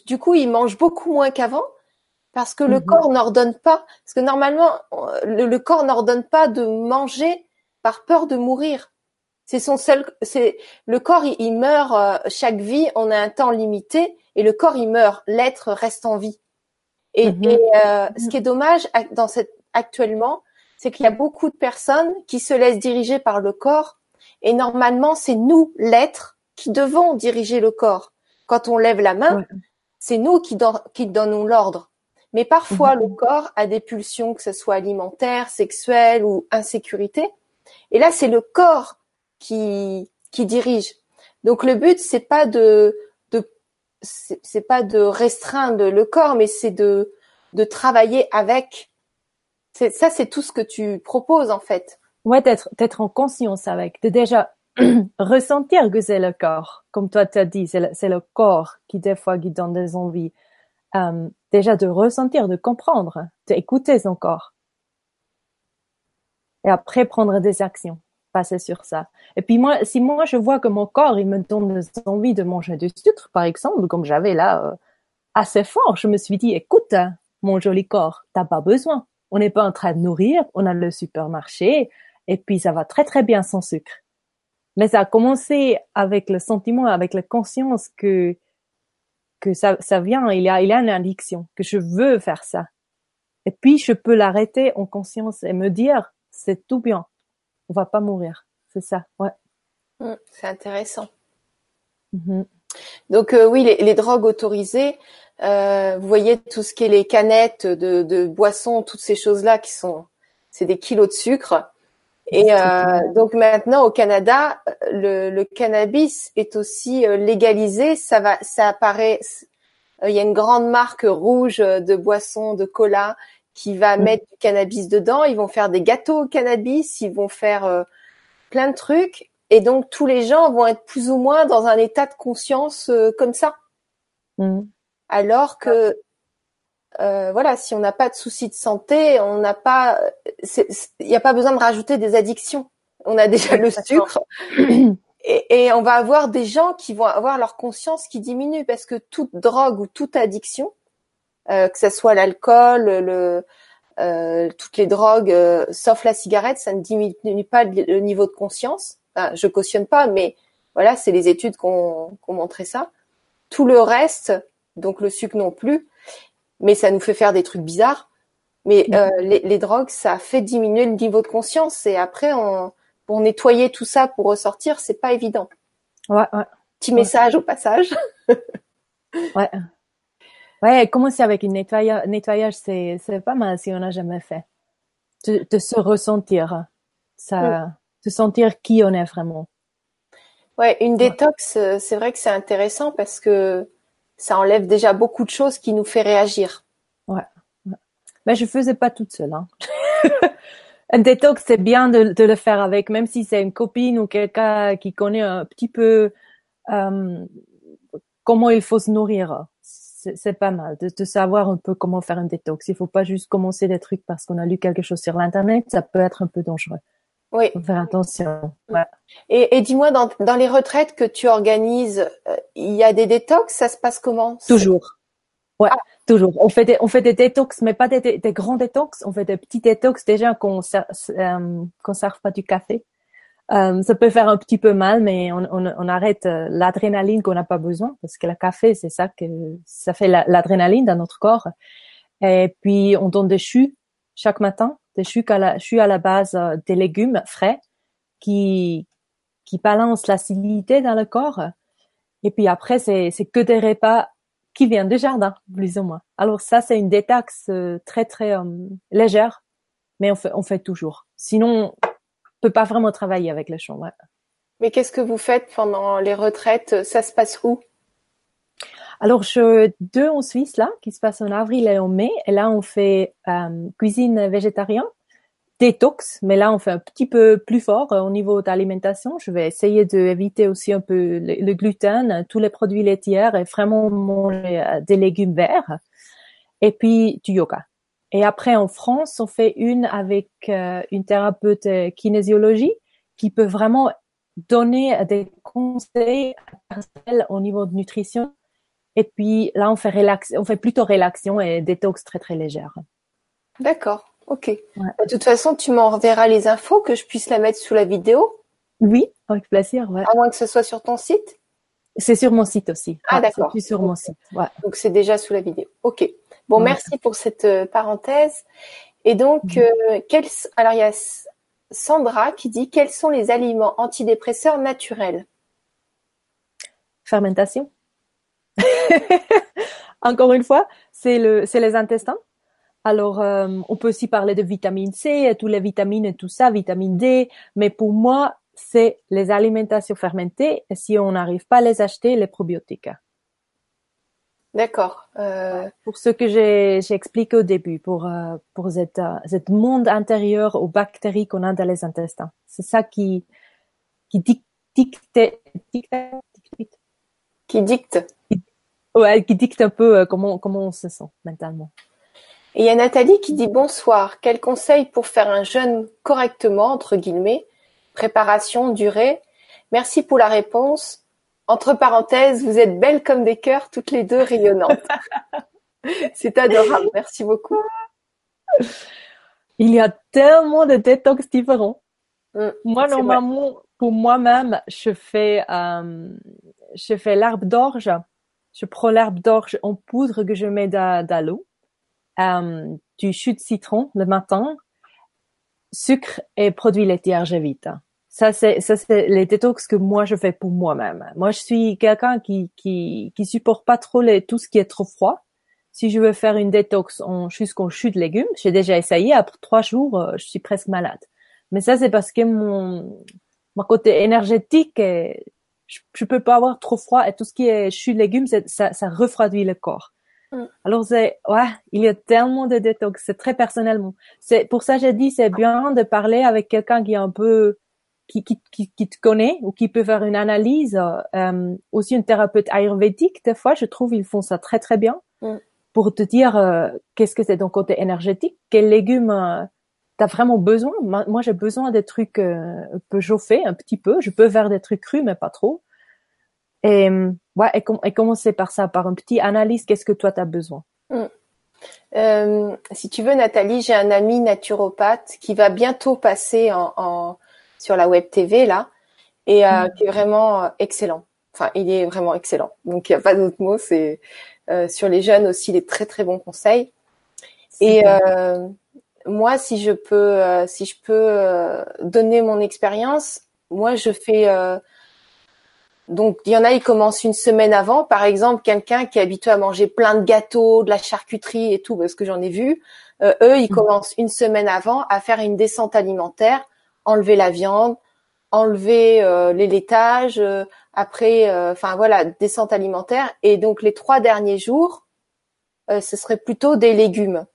du coup, ils mangent beaucoup moins qu'avant parce que le mhm. corps n'ordonne pas. Parce que normalement, le, corps n'ordonne pas de manger par peur de mourir. C'est son seul. C'est le corps, il, meurt euh, chaque vie. On a un temps limité et le corps, il meurt. L'être reste en vie. Et, mhm. euh, ce qui est dommage dans cette actuellement, c'est qu'il y a beaucoup de personnes qui se laissent diriger par le corps. Et normalement, c'est nous, l'être, qui devons diriger le corps. Quand on lève la main, c'est nous qui, qui donnons l'ordre. Mais parfois, mhm. le corps a des pulsions, que ce soit alimentaires, sexuelles ou insécurité. Et là, c'est le corps qui, qui dirige. Donc le but, c'est pas de, de c'est pas de restreindre le corps, mais c'est de, de travailler avec. Ça, c'est tout ce que tu proposes en fait. Ouais, d'être, d'être en conscience avec, de déjà ressentir que c'est le corps, comme toi tu as dit, c'est le, corps qui des fois qui donne des envies. Euh, déjà de ressentir, de comprendre, d'écouter son corps. Et après prendre des actions, passer sur ça. Et puis moi, si moi je vois que mon corps il me donne des envies de manger du sucre, par exemple, comme j'avais là euh, assez fort, je me suis dit, écoute, mon joli corps, t'as pas besoin. On n'est pas en train de nourrir, on a le supermarché, et puis ça va très très bien sans sucre. Mais ça a commencé avec le sentiment, avec la conscience que que ça, ça vient, il y a, il y a une addiction, que je veux faire ça. Et puis je peux l'arrêter en conscience et me dire, c'est tout bien, on va pas mourir. C'est ça, ouais. Mmh, c'est intéressant. Mmh. Donc euh, oui, les, les, drogues autorisées, euh, vous voyez tout ce qui est les canettes de, de boissons, toutes ces choses-là qui sont, c'est des kilos de sucre. Et euh, donc maintenant au Canada, le, le, cannabis est aussi euh, légalisé. Ça va, ça apparaît. Euh, il y a une grande marque rouge de boissons, de cola, qui va mm. mettre du cannabis dedans. Ils vont faire des gâteaux au cannabis. Ils vont faire euh, plein de trucs. Et donc tous les gens vont être plus ou moins dans un état de conscience comme ça. Mm. Alors que euh, voilà, si on n'a pas de soucis de santé, on n'a pas, il n'y a pas besoin de rajouter des addictions. On a déjà le sucre. Et, et, on va avoir des gens qui vont avoir leur conscience qui diminue parce que toute drogue ou toute addiction, euh, que ce soit l'alcool, le, euh, toutes les drogues, sauf la cigarette, ça ne diminue pas le niveau de conscience. Enfin, je cautionne pas, mais voilà, c'est les études qui ont montré ça. Tout le reste, donc le sucre non plus, mais ça nous fait faire des trucs bizarres. Mais euh, les, les, drogues, ça fait diminuer le niveau de conscience et après, on, pour nettoyer tout ça, pour ressortir, c'est pas évident. Ouais, ouais. Petit message au passage. ouais. Ouais, commencer avec une nettoyage, nettoyage c'est, c'est pas mal si on n'a jamais fait. De, de, se ressentir, ça, mm. de sentir qui on est vraiment. Ouais, une détox, euh, c'est vrai que c'est intéressant parce que ça enlève déjà beaucoup de choses qui nous fait réagir. Ouais. Mais je faisais pas toute seule. Hein. un détox, c'est bien de, le faire avec, même si c'est une copine ou quelqu'un qui connaît un petit peu euh, comment il faut se nourrir. C'est pas mal de, savoir un peu comment faire un détox. Il faut pas juste commencer des trucs parce qu'on a lu quelque chose sur l'internet. Ça peut être un peu dangereux. Oui. Faut faire attention. Ouais. Et, et dis-moi, dans, dans, les retraites que tu organises, euh, il y a des détox? Ça se passe comment? Toujours. Ouais, ah. toujours. On fait des, on fait des détox, mais pas des, des, grands détox. On fait des petits détox déjà qu'on euh, qu'on serve pas du café. Euh, ça peut faire un petit peu mal, mais on, on, on arrête euh, l'adrénaline qu'on n'a pas besoin parce que le café, c'est ça que ça fait l'adrénaline dans notre corps. Et puis on donne des choux chaque matin, des choux à la, base euh, des légumes frais qui qui balancent l'acidité dans le corps. Et puis après, c'est c'est que des repas qui viennent du jardin, plus ou moins. Alors ça, c'est une détaxe très très légère, mais on fait on fait toujours. Sinon, peut pas vraiment travailler avec les champs. Mais qu'est-ce que vous faites pendant les retraites? Ça se passe où? Alors, je deux en Suisse là, qui se passe en avril et en mai. Et là, on fait euh, cuisine végétarienne, détox, mais là, on fait un petit peu plus fort euh, au niveau d'alimentation. Je vais essayer d'éviter aussi un peu le, gluten, tous les produits laitiers et vraiment manger euh, des légumes verts. Et puis du yoga. Et après, en France, on fait une avec euh, une thérapeute euh, kinésiologie qui peut vraiment donner des conseils personnels au niveau de nutrition. Et puis là, on fait relax, on fait plutôt relaxation et détox très très légère. D'accord, ok. De toute façon, tu m'enverras les infos que je puisse la mettre sous la vidéo. Oui, avec plaisir. Ouais. À moins que ce soit sur ton site? C'est sur mon site aussi. Ah d'accord. C'est sur mon site. Ouais. Donc c'est déjà sous la vidéo. Ok. Bon, merci pour cette euh, parenthèse. Et donc, mhm. euh, alors il y a Sandra qui dit quels sont les aliments antidépresseurs naturels? Fermentation. Encore une fois, c'est le, c'est les intestins. Alors, euh, on peut aussi parler de vitamine C, toutes les vitamines et tout ça, vitamine D. Mais pour moi, c'est les alimentations fermentées. Et si on n'arrive pas à les acheter, les probiotiques. D'accord. Euh... Pour ce que j'ai expliqué au début, pour euh, pour cette euh, cette monde intérieur aux bactéries qu'on a dans les intestins, c'est ça qui qui dicte, dicte, dicte qui dicte. Ouais, qui dicte un peu euh, comment comment on se sent mentalement. Et il y a Nathalie qui dit bonsoir. Quel conseil pour faire un jeûne correctement entre guillemets, préparation, durée. Merci pour la réponse. Entre parenthèses, vous êtes belles comme des cœurs, toutes les deux rayonnantes. C'est adorable. Merci beaucoup. Il y a tellement de détox différents. Mm, moi, normalement, pour moi-même, je fais, euh, je fais l'herbe d'orge. Je prends l'herbe d'orge en poudre que je mets dans, l'eau, euh, du jus de citron le matin, sucre et produits laitiers, j'évite. Ça, c'est, ça, c'est les détox que moi, je fais pour moi-même. Moi, je suis quelqu'un qui, qui, qui supporte pas trop les, tout ce qui est trop froid. Si je veux faire une détox en, jusqu'en chute de légumes, j'ai déjà essayé. Après trois jours, euh, je suis presque malade. Mais ça, c'est parce que mon, mon côté énergétique, est, je, je peux pas avoir trop froid et tout ce qui est chute de légumes, ça, ça refroidit le corps. Mm. Alors c'est ouais, il y a tellement de détox, c'est très personnellement. C'est pour ça j'ai dit c'est bien de parler avec quelqu'un qui est un peu qui, qui, qui, qui, te connaît ou qui peut faire une analyse, euh, aussi une thérapeute ayurvédique, des fois, je trouve ils font ça très très bien mm. pour te dire euh, qu'est-ce que c'est ton côté énergétique, quels légumes euh, tu as vraiment besoin. Moi, j'ai besoin des trucs euh, un peu chauffés, un petit peu. Je peux faire des trucs crus, mais pas trop. Et ouais, et, com et commencer par ça, par une petite analyse, qu'est-ce que toi tu as besoin? Mm. Euh, si tu veux, Nathalie, j'ai un ami naturopathe qui va bientôt passer en, sur la web TV là, et euh, mm. qui est vraiment excellent. Enfin, il est vraiment excellent. Donc, il n'y a pas d'autre mot. C'est sur les jeunes aussi des très très bons conseils. Et moi, si je peux, si je peux donner mon expérience, moi, je fais donc il y en a, ils commencent une semaine avant. Par exemple, quelqu'un qui est habitué à manger plein de gâteaux, de la charcuterie et tout, parce que j'en ai vu. Euh, eux, ils mmh. commencent une semaine avant à faire une descente alimentaire, enlever la viande, enlever euh, les laitages, euh, après, enfin voilà, descente alimentaire. Et donc les trois derniers jours, ce serait plutôt des légumes,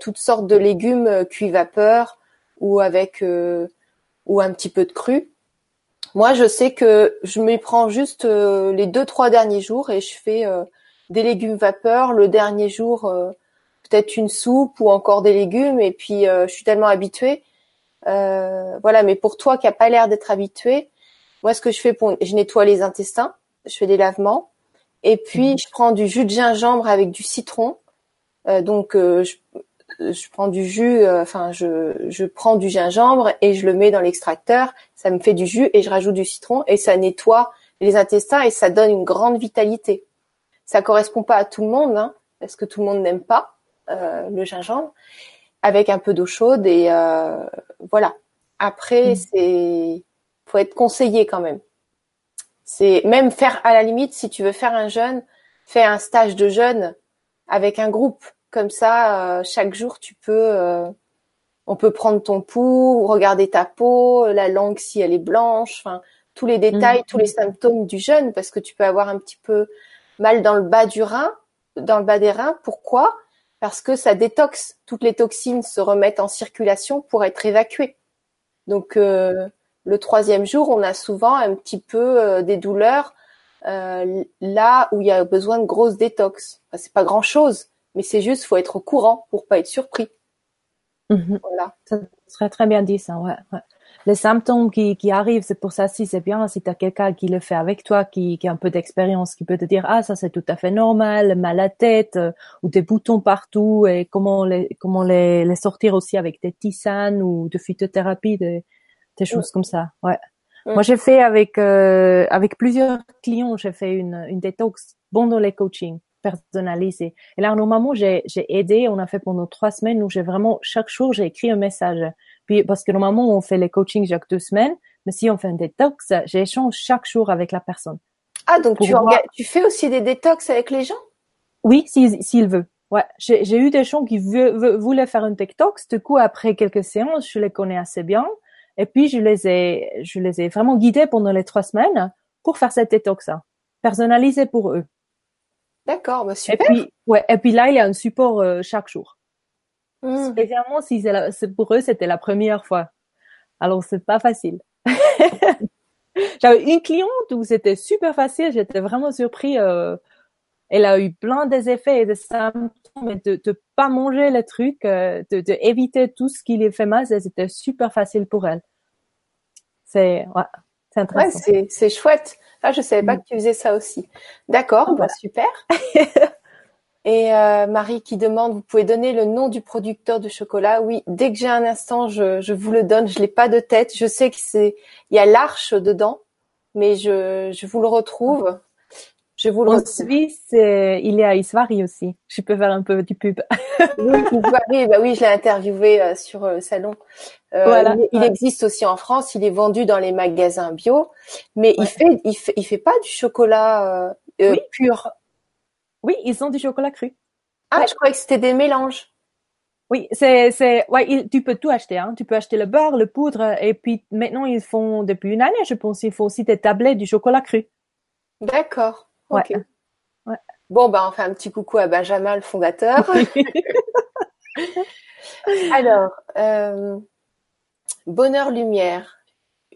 toutes sortes de légumes cuits vapeur ou avec ou un petit peu de cru. Moi, je sais que je m'y prends juste euh, les deux trois derniers jours et je fais euh, des légumes vapeur. Le dernier jour, euh, peut-être une soupe ou encore des légumes. Et puis, je suis tellement habituée. voilà. Mais pour toi qui a pas l'air d'être habitué, moi, ce que je fais, pour, je nettoie les intestins. Je fais des lavements. Et puis, mhm. je prends du jus de gingembre avec du citron. Donc, je, je prends du jus, euh, enfin je, je prends du gingembre et je le mets dans l'extracteur, ça me fait du jus et je rajoute du citron et ça nettoie les intestins et ça donne une grande vitalité. Ça correspond pas à tout le monde, hein, parce que tout le monde n'aime pas euh, le gingembre, avec un peu d'eau chaude et euh, voilà. Après, mmh. c'est faut être conseillé quand même. C'est même faire à la limite si tu veux faire un jeûne, fais un stage de jeûne avec un groupe comme ça, euh, chaque jour, tu peux, euh, on peut prendre ton pouls, regarder ta peau, la langue si elle est blanche, enfin tous les détails, tous les symptômes du jeûne, parce que tu peux avoir un petit peu mal dans le bas du rein, dans le bas des reins. Pourquoi? Parce que ça détoxe. Toutes les toxines se remettent en circulation pour être évacuées. Donc euh, le troisième jour, on a souvent un petit peu des douleurs là où il y a besoin de grosses détox. C'est pas grand chose, mais c'est juste, faut être au courant pour pas être surpris. Mhm. Voilà. Ça serait très bien dit, ça, ouais. Les symptômes qui, qui arrivent, c'est pour ça si c'est bien si tu as quelqu'un qui le fait avec toi, qui, qui a un peu d'expérience, qui peut te dire ah ça c'est tout à fait normal, mal à tête euh, ou des boutons partout et comment les comment les, les sortir aussi avec des tisanes ou de phytothérapie, des, des choses comme ça. Ouais. Moi j'ai fait avec euh, avec plusieurs clients, j'ai fait une une détox pendant les coachings personnalisé. Et là, normalement, j'ai, j'ai aidé, on a fait pendant trois semaines où j'ai vraiment, chaque jour, j'ai écrit un message. Puis, parce que normalement, on fait les coachings chaque deux semaines, mais si on fait un détox, j'échange chaque jour avec la personne. Ah, donc tu, tu fais aussi des détox avec les gens? Oui, s'il si, veut. Ouais, j'ai, j'ai eu des gens qui voulaient faire un détox. Du coup, après quelques séances, je les connais assez bien. Et puis, je les ai, je les ai vraiment guidés pendant les trois semaines pour faire cette détox personnalisé pour eux. D'accord, bah super. Et puis, ouais, et puis là, il y a un support euh, chaque jour. Mmh. Spécialement si c'est pour eux, c'était la première fois. Alors, c'est pas facile. J'avais une cliente où c'était super facile. J'étais vraiment surpris. Euh, elle a eu plein des effets et des symptômes, mais de, de pas manger les trucs, euh, de, de, éviter tout ce qui les fait mal, c'était super facile pour elle. C'est, ouais, c'est intéressant. Ouais, c'est chouette. Ah, je savais pas mm. que tu faisais ça aussi. D'accord, ah, bah, super. Et euh, Marie qui demande, vous pouvez donner le nom du producteur de chocolat? Oui, dès que j'ai un instant, je, je vous le donne. Je l'ai pas de tête. Je sais que c'est, il y a l'arche dedans, mais je, je vous le retrouve. Je vous le en Suisse, il y a Isvari aussi. Je peux faire un peu du pub. oui, Isvari, bah oui, je l'ai interviewé euh, sur le euh, salon. Euh, voilà. Il, existe aussi en France. Il est vendu dans les magasins bio, mais il fait, il fait, il fait pas du chocolat oui. pur. Oui, ils ont du chocolat cru. Ah, je croyais que c'était des mélanges. Oui, c'est, c'est, ouais, tu peux tout acheter, hein. Tu peux acheter le beurre, le poudre, et puis maintenant ils font depuis une année, je pense, ils font aussi des tablettes du chocolat cru. D'accord. Ouais. Bon, bah, on fait un petit coucou à Benjamin, le fondateur. Alors, euh, bonheur lumière,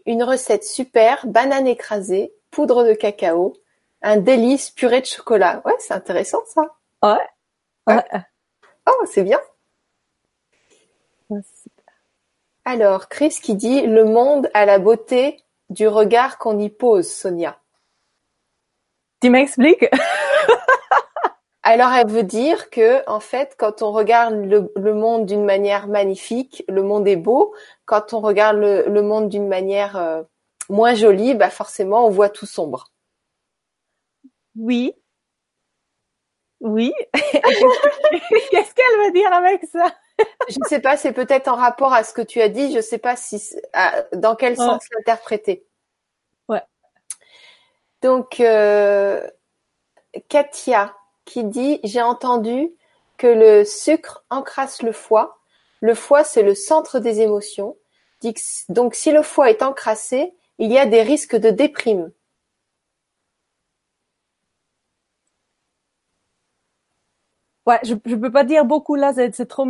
une recette super, banane écrasée, poudre de cacao, un délice purée de chocolat. Ouais, c'est intéressant ça. Ouais. ouais. Oh, c'est bien. Alors, Chris qui dit le monde a la beauté du regard qu'on y pose, Sonia. Tu m'expliques? Alors, elle veut dire que, en fait, quand on regarde le, monde d'une manière magnifique, le monde est beau. Quand on regarde le, monde d'une manière euh, moins jolie, bah forcément, on voit tout sombre. Oui. Oui. Qu'est-ce qu'elle veut dire avec ça? Je ne sais pas, c'est peut-être en rapport à ce que tu as dit. Je ne sais pas si dans quel sens l'interpréter. Donc, euh, Katia qui dit j'ai entendu que le sucre encrasse le foie. Le foie, c'est le centre des émotions. Donc, si le foie est encrassé, il y a des risques de déprime. Ouais, je, je peux pas dire beaucoup là, c'est trop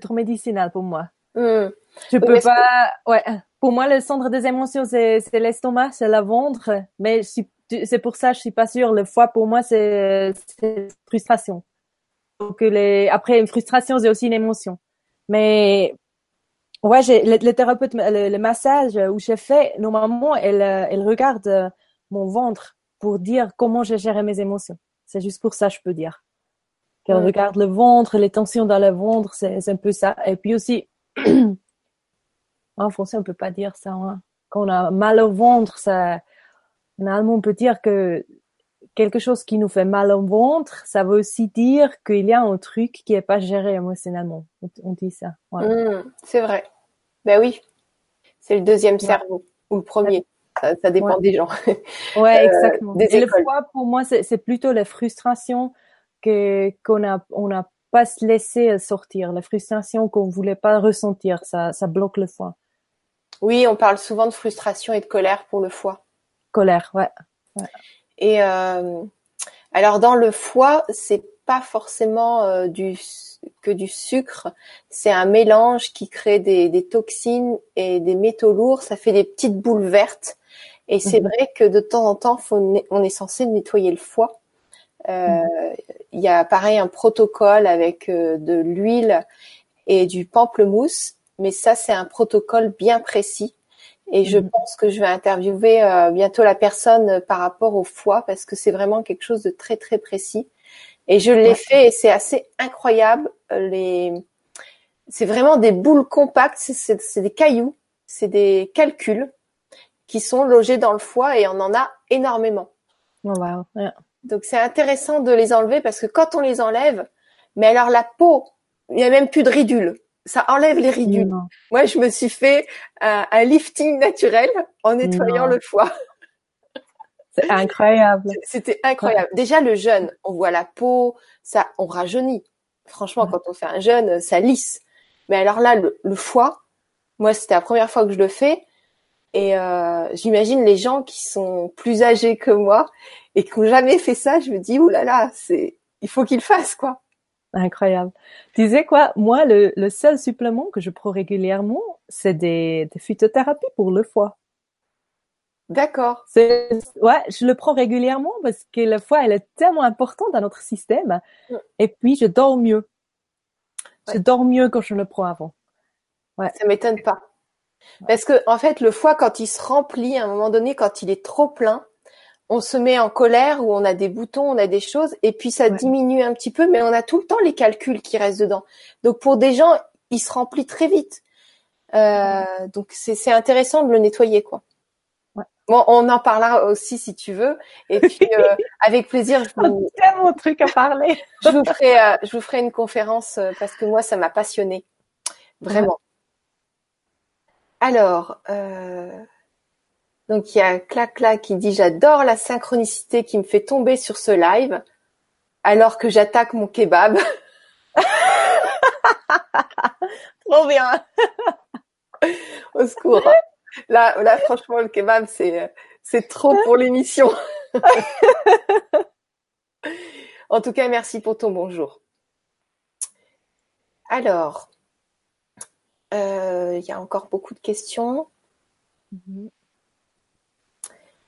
trop médicinal pour moi. Hmm. Je peux pas, ouais. Pour moi, le centre des émotions, c'est l'estomac, c'est la ventre, mais c'est pour ça, je suis pas sûre. Le foie, pour moi, c'est frustration. Donc les, après, une frustration, c'est aussi une émotion. Mais ouais, j'ai le, thérapeute, le, massage où j'ai fait, normalement, elle, elle regarde mon ventre pour dire comment j'ai géré mes émotions. C'est juste pour ça, je peux dire. Qu'elle regarde le ventre, les tensions dans le ventre, c'est un peu ça. Et puis aussi, en français, on peut pas dire ça. Hein. Quand on a mal au ventre, ça, en allemand, on peut dire que quelque chose qui nous fait mal au ventre, ça veut aussi dire qu'il y a un truc qui est pas géré émotionnellement. On dit ça. Mmh, c'est vrai. Ben oui. C'est le deuxième cerveau ou le premier. Ça, dépend des gens. Ouais, euh, exactement. Et le foie, pour moi, c'est plutôt la frustration que qu'on a on n'a pas se laissé sortir, la frustration qu'on voulait pas ressentir, ça ça bloque le foie. Oui, on parle souvent de frustration et de colère pour le foie. Colère, ouais. Et euh, alors dans le foie, c'est pas forcément euh, du que du sucre, c'est un mélange qui crée des, des, toxines et des métaux lourds. Ça fait des petites boules vertes. Et c'est mhm. vrai que de temps en temps, faut, on est censé nettoyer le foie. Euh, il y a pareil un protocole avec euh, de l'huile et du pamplemousse, mais ça c'est un protocole bien précis. Et je mhm. pense que je vais interviewer euh, bientôt la personne par rapport au foie parce que c'est vraiment quelque chose de très très précis. Et je l'ai fait et c'est assez incroyable. Les, c'est vraiment des boules compactes, c'est des cailloux, c'est des calculs qui sont logés dans le foie et on en a énormément. Oh, wow. Donc c'est intéressant de les enlever parce que quand on les enlève, mais alors la peau, il n'y a même plus de ridules. Ça enlève les ridules. Moi, je me suis fait un, lifting naturel en nettoyant le foie. C'est incroyable. C'était incroyable. Déjà le jeûne, on voit la peau, ça, on rajeunit. Franchement, quand on fait un jeûne, ça lisse. Mais alors là, le, le foie, moi, c'était la première fois que je le fais. Et euh, j'imagine les gens qui sont plus âgés que moi et qui n'ont jamais fait ça, je me dis, oulala, là là, c'est, il faut qu'ils fassent, quoi. Incroyable. Tu sais quoi, moi, le, le seul supplément que je prends régulièrement, c'est des, des phytothérapies pour le foie. D'accord. C'est, ouais, je le prends régulièrement parce que le foie, elle est tellement importante dans notre système. Mm. Et puis, je dors mieux. Je dors mieux quand je le prends avant. Ouais. Ça m'étonne pas. Parce que, en fait, le foie, quand il se remplit, à un moment donné, quand il est trop plein, on se met en colère ou on a des boutons, on a des choses, et puis ça diminue un petit peu, mais on a tout le temps les calculs qui restent dedans. Donc pour des gens, il se remplit très vite. Euh, donc c'est intéressant de le nettoyer, quoi. Bon, on en parlera aussi si tu veux. Et puis euh, avec plaisir, je vous... tellement de trucs à parler. je vous ferai, euh, je vous ferai une conférence parce que moi ça m'a passionné, vraiment. Alors. Donc il y a Clac qui dit j'adore la synchronicité qui me fait tomber sur ce live alors que j'attaque mon kebab. Trop bien. Au secours. Là, là franchement le kebab c'est c'est trop pour l'émission. en tout cas merci pour ton bonjour. Alors, euh, il y a encore beaucoup de questions. Mm-hmm.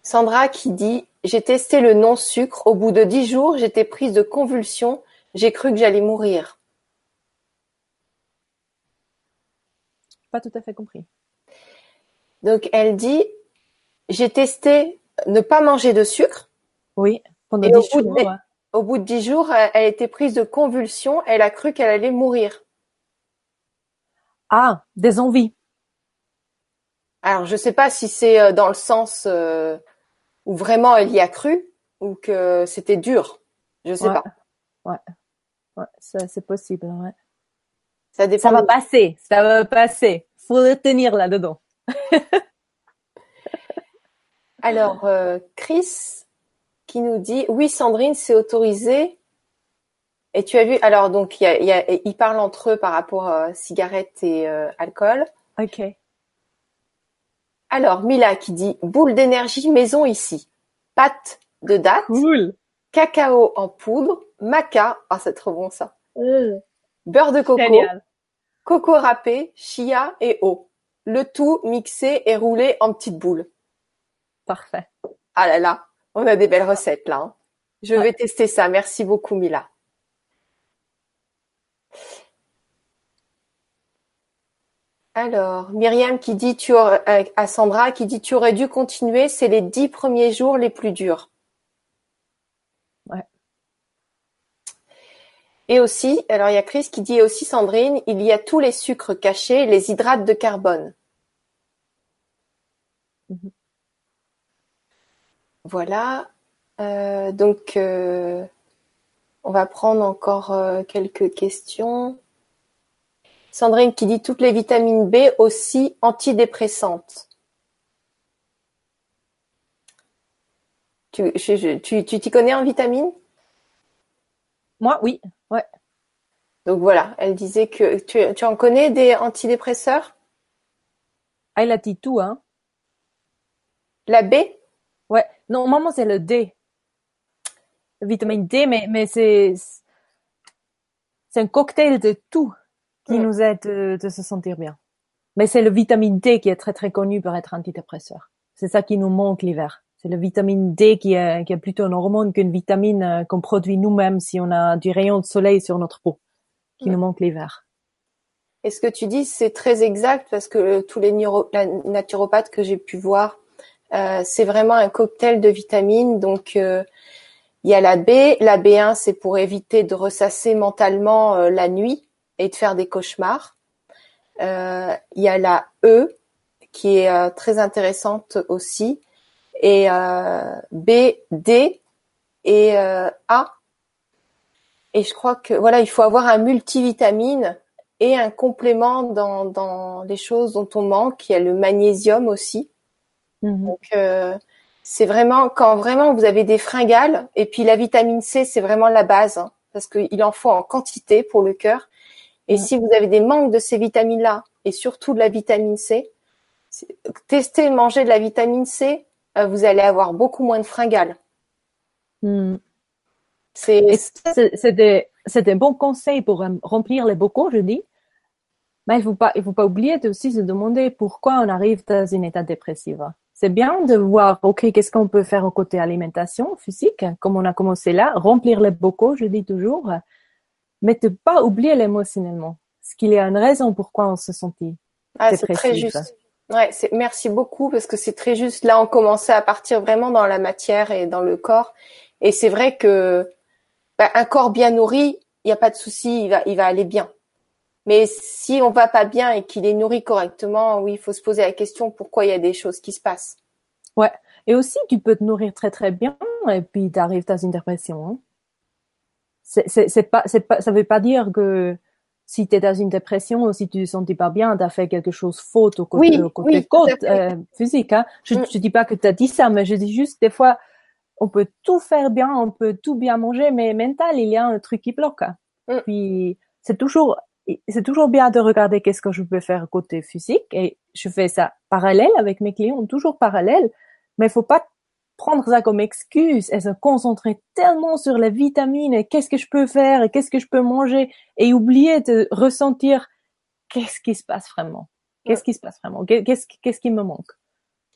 Sandra qui dit J'ai testé le non-sucre. Au bout de dix jours, j'étais prise de convulsions. J'ai cru que j'allais mourir. Pas tout à fait compris. Donc elle dit J'ai testé ne pas manger de sucre. Oui, pendant dix jours. au bout de dix jours, elle, elle était prise de convulsions. Elle a cru qu'elle allait mourir. Ah, des envies. Alors, je sais pas si c'est euh, dans le sens euh, où vraiment elle y a cru ou que c'était dur. Je sais Ouais. pas. Ouais. Ouais, ça, c'est possible, ouais. Ça dépend. Ça va passer, ça va passer. Faut le tenir là-dedans. Alors, euh, Chris qui nous dit oui, Sandrine, c'est autorisé. Et tu as vu alors donc il y a, il y a- ils parlent entre eux par rapport à cigarettes et euh, alcool. Ok. Alors Mila qui dit boule d'énergie maison ici, pâte de date, Cool. cacao en poudre, maca, ah c'est trop bon ça, beurre de coco, Génial. coco râpé, chia et eau. Le tout mixé et roulé en petites boules. Parfait. Ah là là, on a des belles recettes là. hein. Je Ouais. vais tester ça. Merci beaucoup Mila. Alors, Myriam qui dit tu aurais- euh, à Sandra qui dit tu aurais dû continuer, c'est les dix premiers jours les plus durs. Ouais. Et aussi, alors il y a Chris qui dit aussi Sandrine, il y a tous les sucres cachés, les hydrates de carbone. Mhm. Voilà. Euh, donc, euh, on va prendre encore euh, quelques questions. Sandrine qui dit toutes les vitamines B aussi antidépressantes. Tu, je- je- tu, tu t'y connais en vitamines? Moi, oui. Ouais. Donc voilà, elle disait que tu, tu en connais des antidépresseurs? Ah, il a dit tout, hein. La B? Ouais. Normalement, c'est le D. Le vitamine D, mais, mais c'est, c'est un cocktail de tout qui nous aide de, de se sentir bien. Mais c'est le vitamine D qui est très très connu pour être antidépresseur. C'est ça qui nous manque l'hiver. C'est le vitamine D qui est, qui est plutôt une hormone qu'une vitamine euh, qu'on produit nous-mêmes si on a du rayon de soleil sur notre peau, qui nous manque l'hiver. Et ce que tu dis, c'est très exact? Parce que euh, tous les neuro- la- naturopathes que j'ai pu voir, euh, c'est vraiment un cocktail de vitamines. Donc, euh, il y a la B. La B1, c'est pour éviter de ressasser mentalement euh, la nuit et de faire des cauchemars. Euh, il y a la E, qui est euh, très intéressante aussi. Et euh, B, D et euh, A. Et je crois que voilà, il faut avoir un multivitamine et un complément dans, dans les choses dont on manque. Il y a le magnésium aussi. Mhm. Donc euh, c'est vraiment quand vraiment vous avez des fringales et puis la vitamine C c'est vraiment la base hein, parce qu'il en faut en quantité pour le cœur. Et Mm. si vous avez des manques de ces vitamines là et surtout de la vitamine C, testez manger de la vitamine C, euh, vous allez avoir beaucoup moins de fringales. Mm. C'est des, des bons conseils pour remplir les bocaux, je dis. Mais il faut pas, il faut pas oublier de aussi se demander pourquoi on arrive dans un état dépressif. C'est bien de voir, ok, qu'est-ce qu'on peut faire au côté alimentation physique, comme on a commencé là, remplir les bocaux, je dis toujours, mais de pas oublier l'émotionnellement. Parce qu'il y a une raison pourquoi on se sentit. Ah, c'est très juste. Ouais, c'est, merci beaucoup parce que c'est très juste. Là, on commençait à partir vraiment dans la matière et dans le corps. Et c'est vrai que bah, un corps bien nourri, il n'y a pas de souci, il va, il va aller bien. Mais si on va pas bien et qu'il est nourri correctement, oui, il faut se poser la question pourquoi il y a des choses qui se passent? Ouais. Et aussi, tu peux te nourrir très très bien et puis tu arrives dans une dépression. Hein. C'est, pas, c'est pas, ça veut pas dire que si tu es dans une dépression ou si tu te sentis pas bien, tu as fait quelque chose faute au côté, Oui, au côté oui, côte, euh, physique. Hein. Je, Mm. je dis pas que tu as dit ça, mais je dis juste des fois, on peut tout faire bien, on peut tout bien manger, mais mental, il y a un truc qui bloque. hein. Mm. Puis c'est toujours, c'est toujours bien de regarder qu'est-ce que je peux faire côté physique et je fais ça parallèle avec mes clients, toujours parallèle, mais il faut pas prendre ça comme excuse et se concentrer tellement sur les vitamines et qu'est-ce que je peux faire et qu'est-ce que je peux manger et oublier de ressentir qu'est-ce qui se passe vraiment. Qu'est-ce qui se passe vraiment? Qu'est-ce, qu'est-ce qui me manque?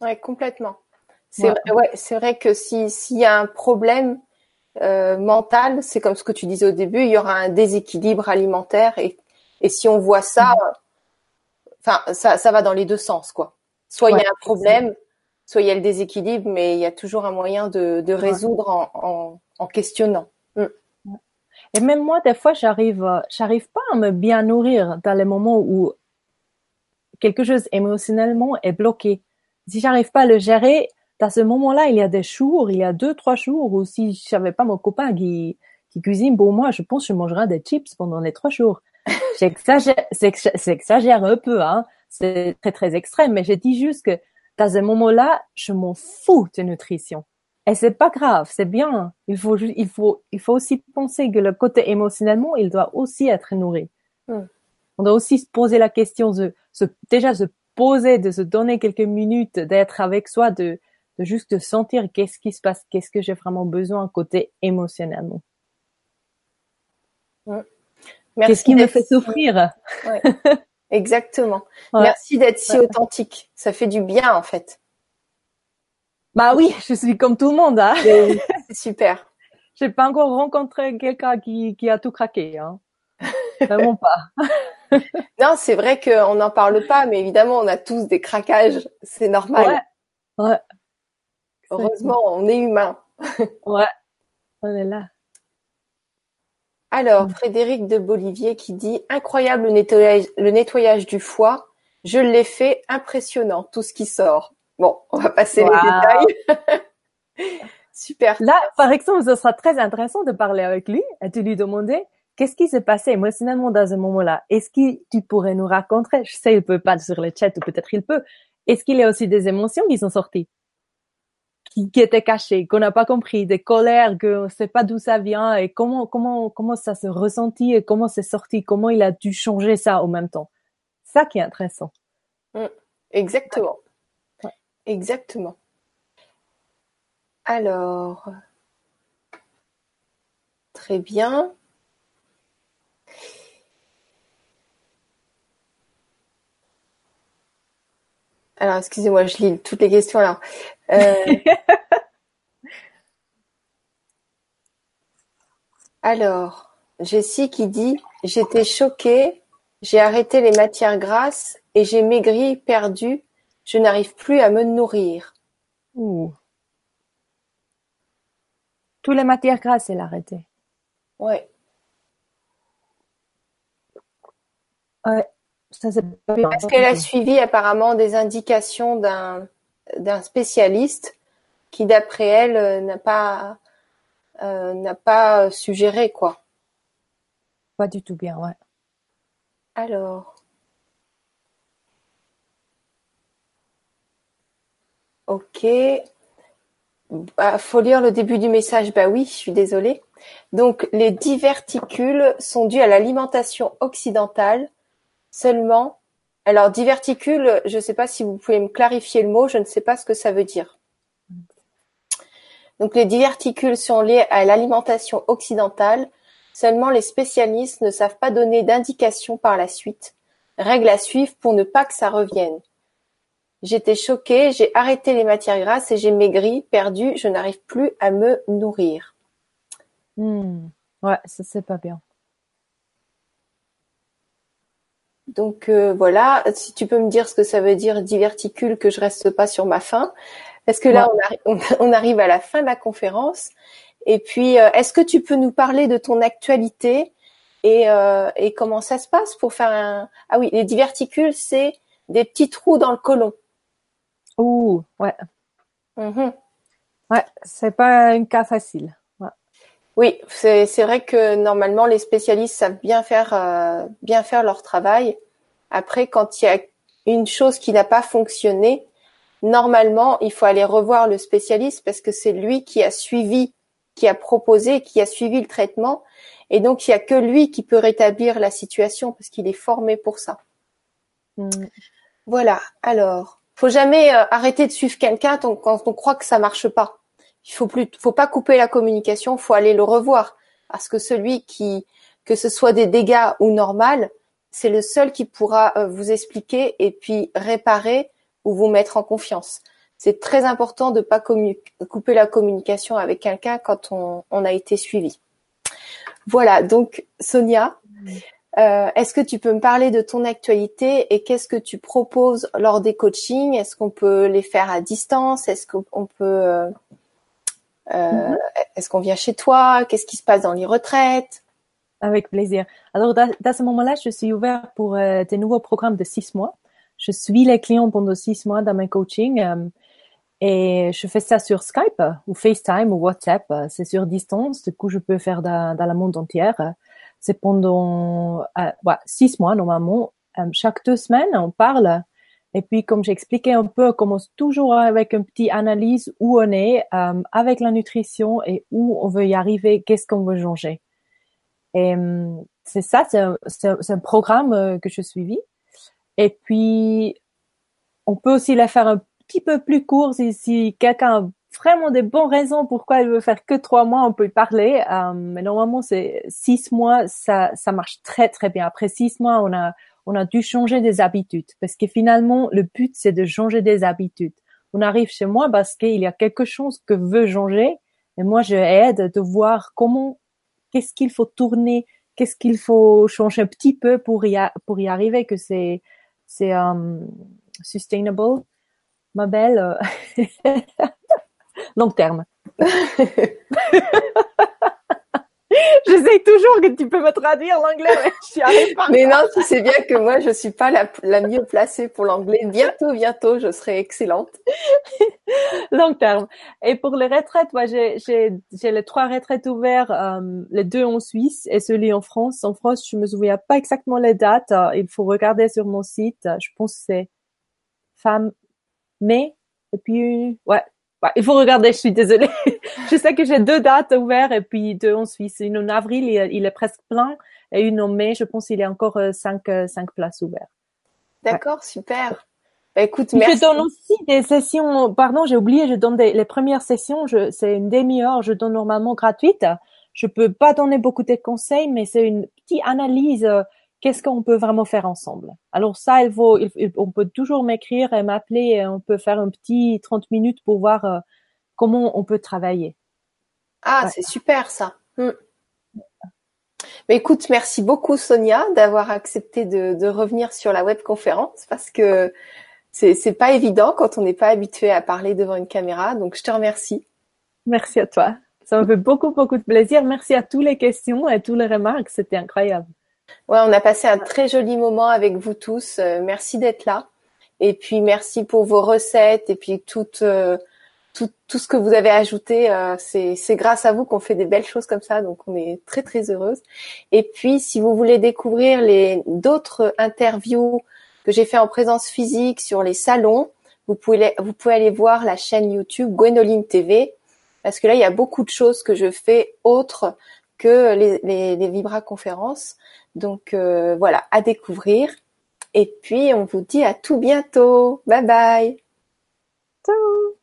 Ouais, complètement. C'est Ouais. vrai, ouais, c'est vrai que si s'il y a un problème euh, mental, c'est comme ce que tu disais au début, il y aura un déséquilibre alimentaire et et si on voit ça, enfin ça ça va dans les deux sens quoi. Soit il y a un problème, soit il y a le déséquilibre, mais il y a toujours un moyen de de résoudre en en, en questionnant. Mm. Et même moi, des fois, j'arrive, j'arrive pas à me bien nourrir dans les moments où quelque chose émotionnellement est bloqué. Si j'arrive pas à le gérer, dans ce moment-là, il y a des jours, il y a deux, trois jours où si j'avais pas mon copain qui, qui cuisine pour moi, je pense que je mangerais des chips pendant les trois jours. J'exagère, c'est exagère un peu, hein. C'est très, très extrême, mais je dis juste que dans ce moment-là, je m'en fous de nutrition. Et c'est pas grave, c'est bien. Il faut, il faut, il faut aussi penser que le côté émotionnellement, il doit aussi être nourri. On doit aussi se poser la question de, se, déjà se poser, de se donner quelques minutes, d'être avec soi, de, de juste sentir qu'est-ce qui se passe, qu'est-ce que j'ai vraiment besoin côté émotionnellement. Qu'est-ce qui me fait souffrir? Ouais. Exactement. Merci d'être si authentique. Ça fait du bien en fait. Bah oui, je suis comme tout le monde. Hein. C'est super. J'ai pas encore rencontré quelqu'un qui, qui a tout craqué. Hein. Vraiment pas. non, c'est vrai qu'on n'en parle pas, mais évidemment, on a tous des craquages. C'est normal. Ouais. ouais. Heureusement, on est humain. ouais. On est là. Alors, mm. Frédéric de Bolivier qui dit incroyable le nettoyage, du foie. Je l'ai fait, impressionnant, tout ce qui sort. Bon, on va passer les détails. Super. Là, par exemple, ce sera très intéressant de parler avec lui et de lui demander qu'est-ce qui s'est passé émotionnellement dans ce moment-là? Est-ce que tu pourrais nous raconter Je sais, il peut pas sur le chat ou peut-être il peut. Est-ce qu'il y a aussi des émotions qui sont sorties? Qui, était caché, qu'on n'a pas compris, des colères, que ne sait pas d'où ça vient et comment comment comment ça se ressentit et comment c'est sorti, comment il a dû changer ça au même temps. Ça qui est intéressant. Mm. exactement. Exactement. Alors, très bien. Alors, excusez-moi, je lis toutes les questions alors. Euh, alors, Jessie qui dit J'étais choquée, j'ai arrêté les matières grasses et j'ai maigri, perdu, je n'arrive plus à me nourrir. Ouh. Toutes les matières grasses, elle a arrêté. Ouais. Ouais. Est-ce qu'elle a suivi apparemment des indications d'un d'un spécialiste qui, d'après elle, euh, n'a pas euh, n'a pas suggéré quoi. Pas du tout bien, ouais. Alors. Ok. Bah, faut lire le début du message. Bah oui, je suis désolée. Donc, les diverticules sont dus à l'alimentation occidentale seulement alors diverticule, je ne sais pas si vous pouvez me clarifier le mot, je ne sais pas ce que ça veut dire. Donc les diverticules sont liés à l'alimentation occidentale, seulement les spécialistes ne savent pas donner d'indications par la suite. Règle à suivre pour ne pas que ça revienne. J'étais choquée, j'ai arrêté les matières grasses et j'ai maigri, perdu, je n'arrive plus à me nourrir. Hmm. Ouais, ça c'est pas bien. Donc euh, voilà, si tu peux me dire ce que ça veut dire diverticule, que je reste pas sur ma faim. Parce que là, on, arrive à la fin de la conférence? Et puis, euh, est-ce que tu peux nous parler de ton actualité et, euh, et comment ça se passe pour faire un... Ah oui, les diverticules, c'est des petits trous dans le côlon. Ouh, ouais. Mm-hmm. Ouais, c'est pas un cas facile. Oui, c'est vrai que normalement les spécialistes savent bien faire euh, bien faire leur travail. Après, quand il y a une chose qui n'a pas fonctionné, normalement il faut aller revoir le spécialiste parce que c'est lui qui a suivi, qui a proposé, qui a suivi le traitement, et donc il y a que lui qui peut rétablir la situation parce qu'il est formé pour ça. Mm. Voilà. Alors, faut jamais euh, arrêter de suivre quelqu'un quand on croit que ça marche pas il faut plus, faut pas couper la communication, faut aller le revoir parce que celui qui, que ce soit des dégâts ou normal, c'est le seul qui pourra euh, vous expliquer et puis réparer ou vous mettre en confiance. C'est très important de pas couper la communication avec quelqu'un quand on, a été suivi. Voilà, donc Sonia, euh, est-ce que tu peux me parler de ton actualité et qu'est-ce que tu proposes lors des coachings? Est-ce qu'on peut les faire à distance? Est-ce qu'on peut euh, euh, est-ce qu'on vient chez toi? Qu'est-ce qui se passe dans les retraites? Avec plaisir. Alors, dans, ce moment-là, je suis ouverte pour euh, des nouveaux programmes de six mois. Je suis les clients pendant six mois dans mes coachings euh, et je fais ça sur Skype ou FaceTime ou WhatsApp. C'est sur distance, du coup, je peux faire dans, dans le monde entier. C'est pendant euh, six mois normalement. Chaque deux semaines, on parle. Et puis, comme j'expliquais un peu, on commence toujours avec une petite analyse où on est euh, avec la nutrition et où on veut y arriver, qu'est-ce qu'on veut changer. Et c'est ça, c'est un, programme que je suivis. Et puis, on peut aussi la faire un petit peu plus court si, si quelqu'un a vraiment des bonnes raisons pourquoi il veut faire que trois mois, on peut y parler. mais normalement, c'est six mois, ça, ça marche très très bien. Après six mois, on a on a dû changer des habitudes parce que finalement, le but, c'est de changer des habitudes. On arrive chez moi parce qu'il y a quelque chose que veut changer et moi, je aide de voir comment, qu'est-ce qu'il faut tourner, qu'est-ce qu'il faut changer un petit peu pour y, arriver, que c'est, c'est um, sustainable, ma belle. long terme. J'essaye toujours que tu peux me traduire l'anglais, mais je arrive pas. Mais non, tu sais bien que moi, je suis pas la, la mieux placée pour l'anglais. Bientôt, bientôt, je serai excellente. Long terme. Et pour les retraites, moi, j'ai, j'ai, j'ai les trois retraites ouvertes, euh, les deux en Suisse et celui en France. En France, je me souviens pas exactement les dates. Euh, il faut regarder sur mon site. Je pense que c'est femme mai. Et puis, ouais, bah, il faut regarder, je suis désolée. je sais que j'ai deux dates ouvertes et puis deux en Suisse. Une en avril, il, est presque plein et une en mai, je pense qu'il y a encore euh, cinq, euh, cinq places ouvertes. D'accord, super. Bah, écoute, merci. Je donne aussi des sessions, pardon, j'ai oublié, je donne des, les premières sessions, je, c'est une demi-heure, je donne normalement gratuite. Je peux pas donner beaucoup de conseils, mais c'est une petite analyse euh, qu'est-ce qu'on peut vraiment faire ensemble? Alors ça, il faut, on peut toujours m'écrire et m'appeler et on peut faire un petit 30 minutes pour voir euh, comment on peut travailler. Ah, c'est super ça. Hmm. Mais écoute, merci beaucoup Sonia d'avoir accepté de, revenir sur la webconférence parce que c'est, c'est pas évident quand on n'est pas habitué à parler devant une caméra. Donc je te remercie. Merci à toi. Ça me fait beaucoup, beaucoup de plaisir. Merci à toutes les questions et toutes les remarques. C'était incroyable. Ouais, on a passé un très joli moment avec vous tous. Euh, merci d'être là. Et puis merci pour vos recettes et puis tout, euh, tout, tout ce que vous avez ajouté. Euh, c'est, c'est grâce à vous qu'on fait des belles choses comme ça. Donc on est très très heureuse. Et puis si vous voulez découvrir les d'autres interviews que j'ai fait en présence physique sur les salons, vous pouvez vous pouvez aller voir la chaîne YouTube Gwenoline TV parce que là il y a beaucoup de choses que je fais autres que les, les, Vibra conférences. Donc euh, voilà, à découvrir. Et puis on vous dit à tout bientôt. Bye bye. Ciao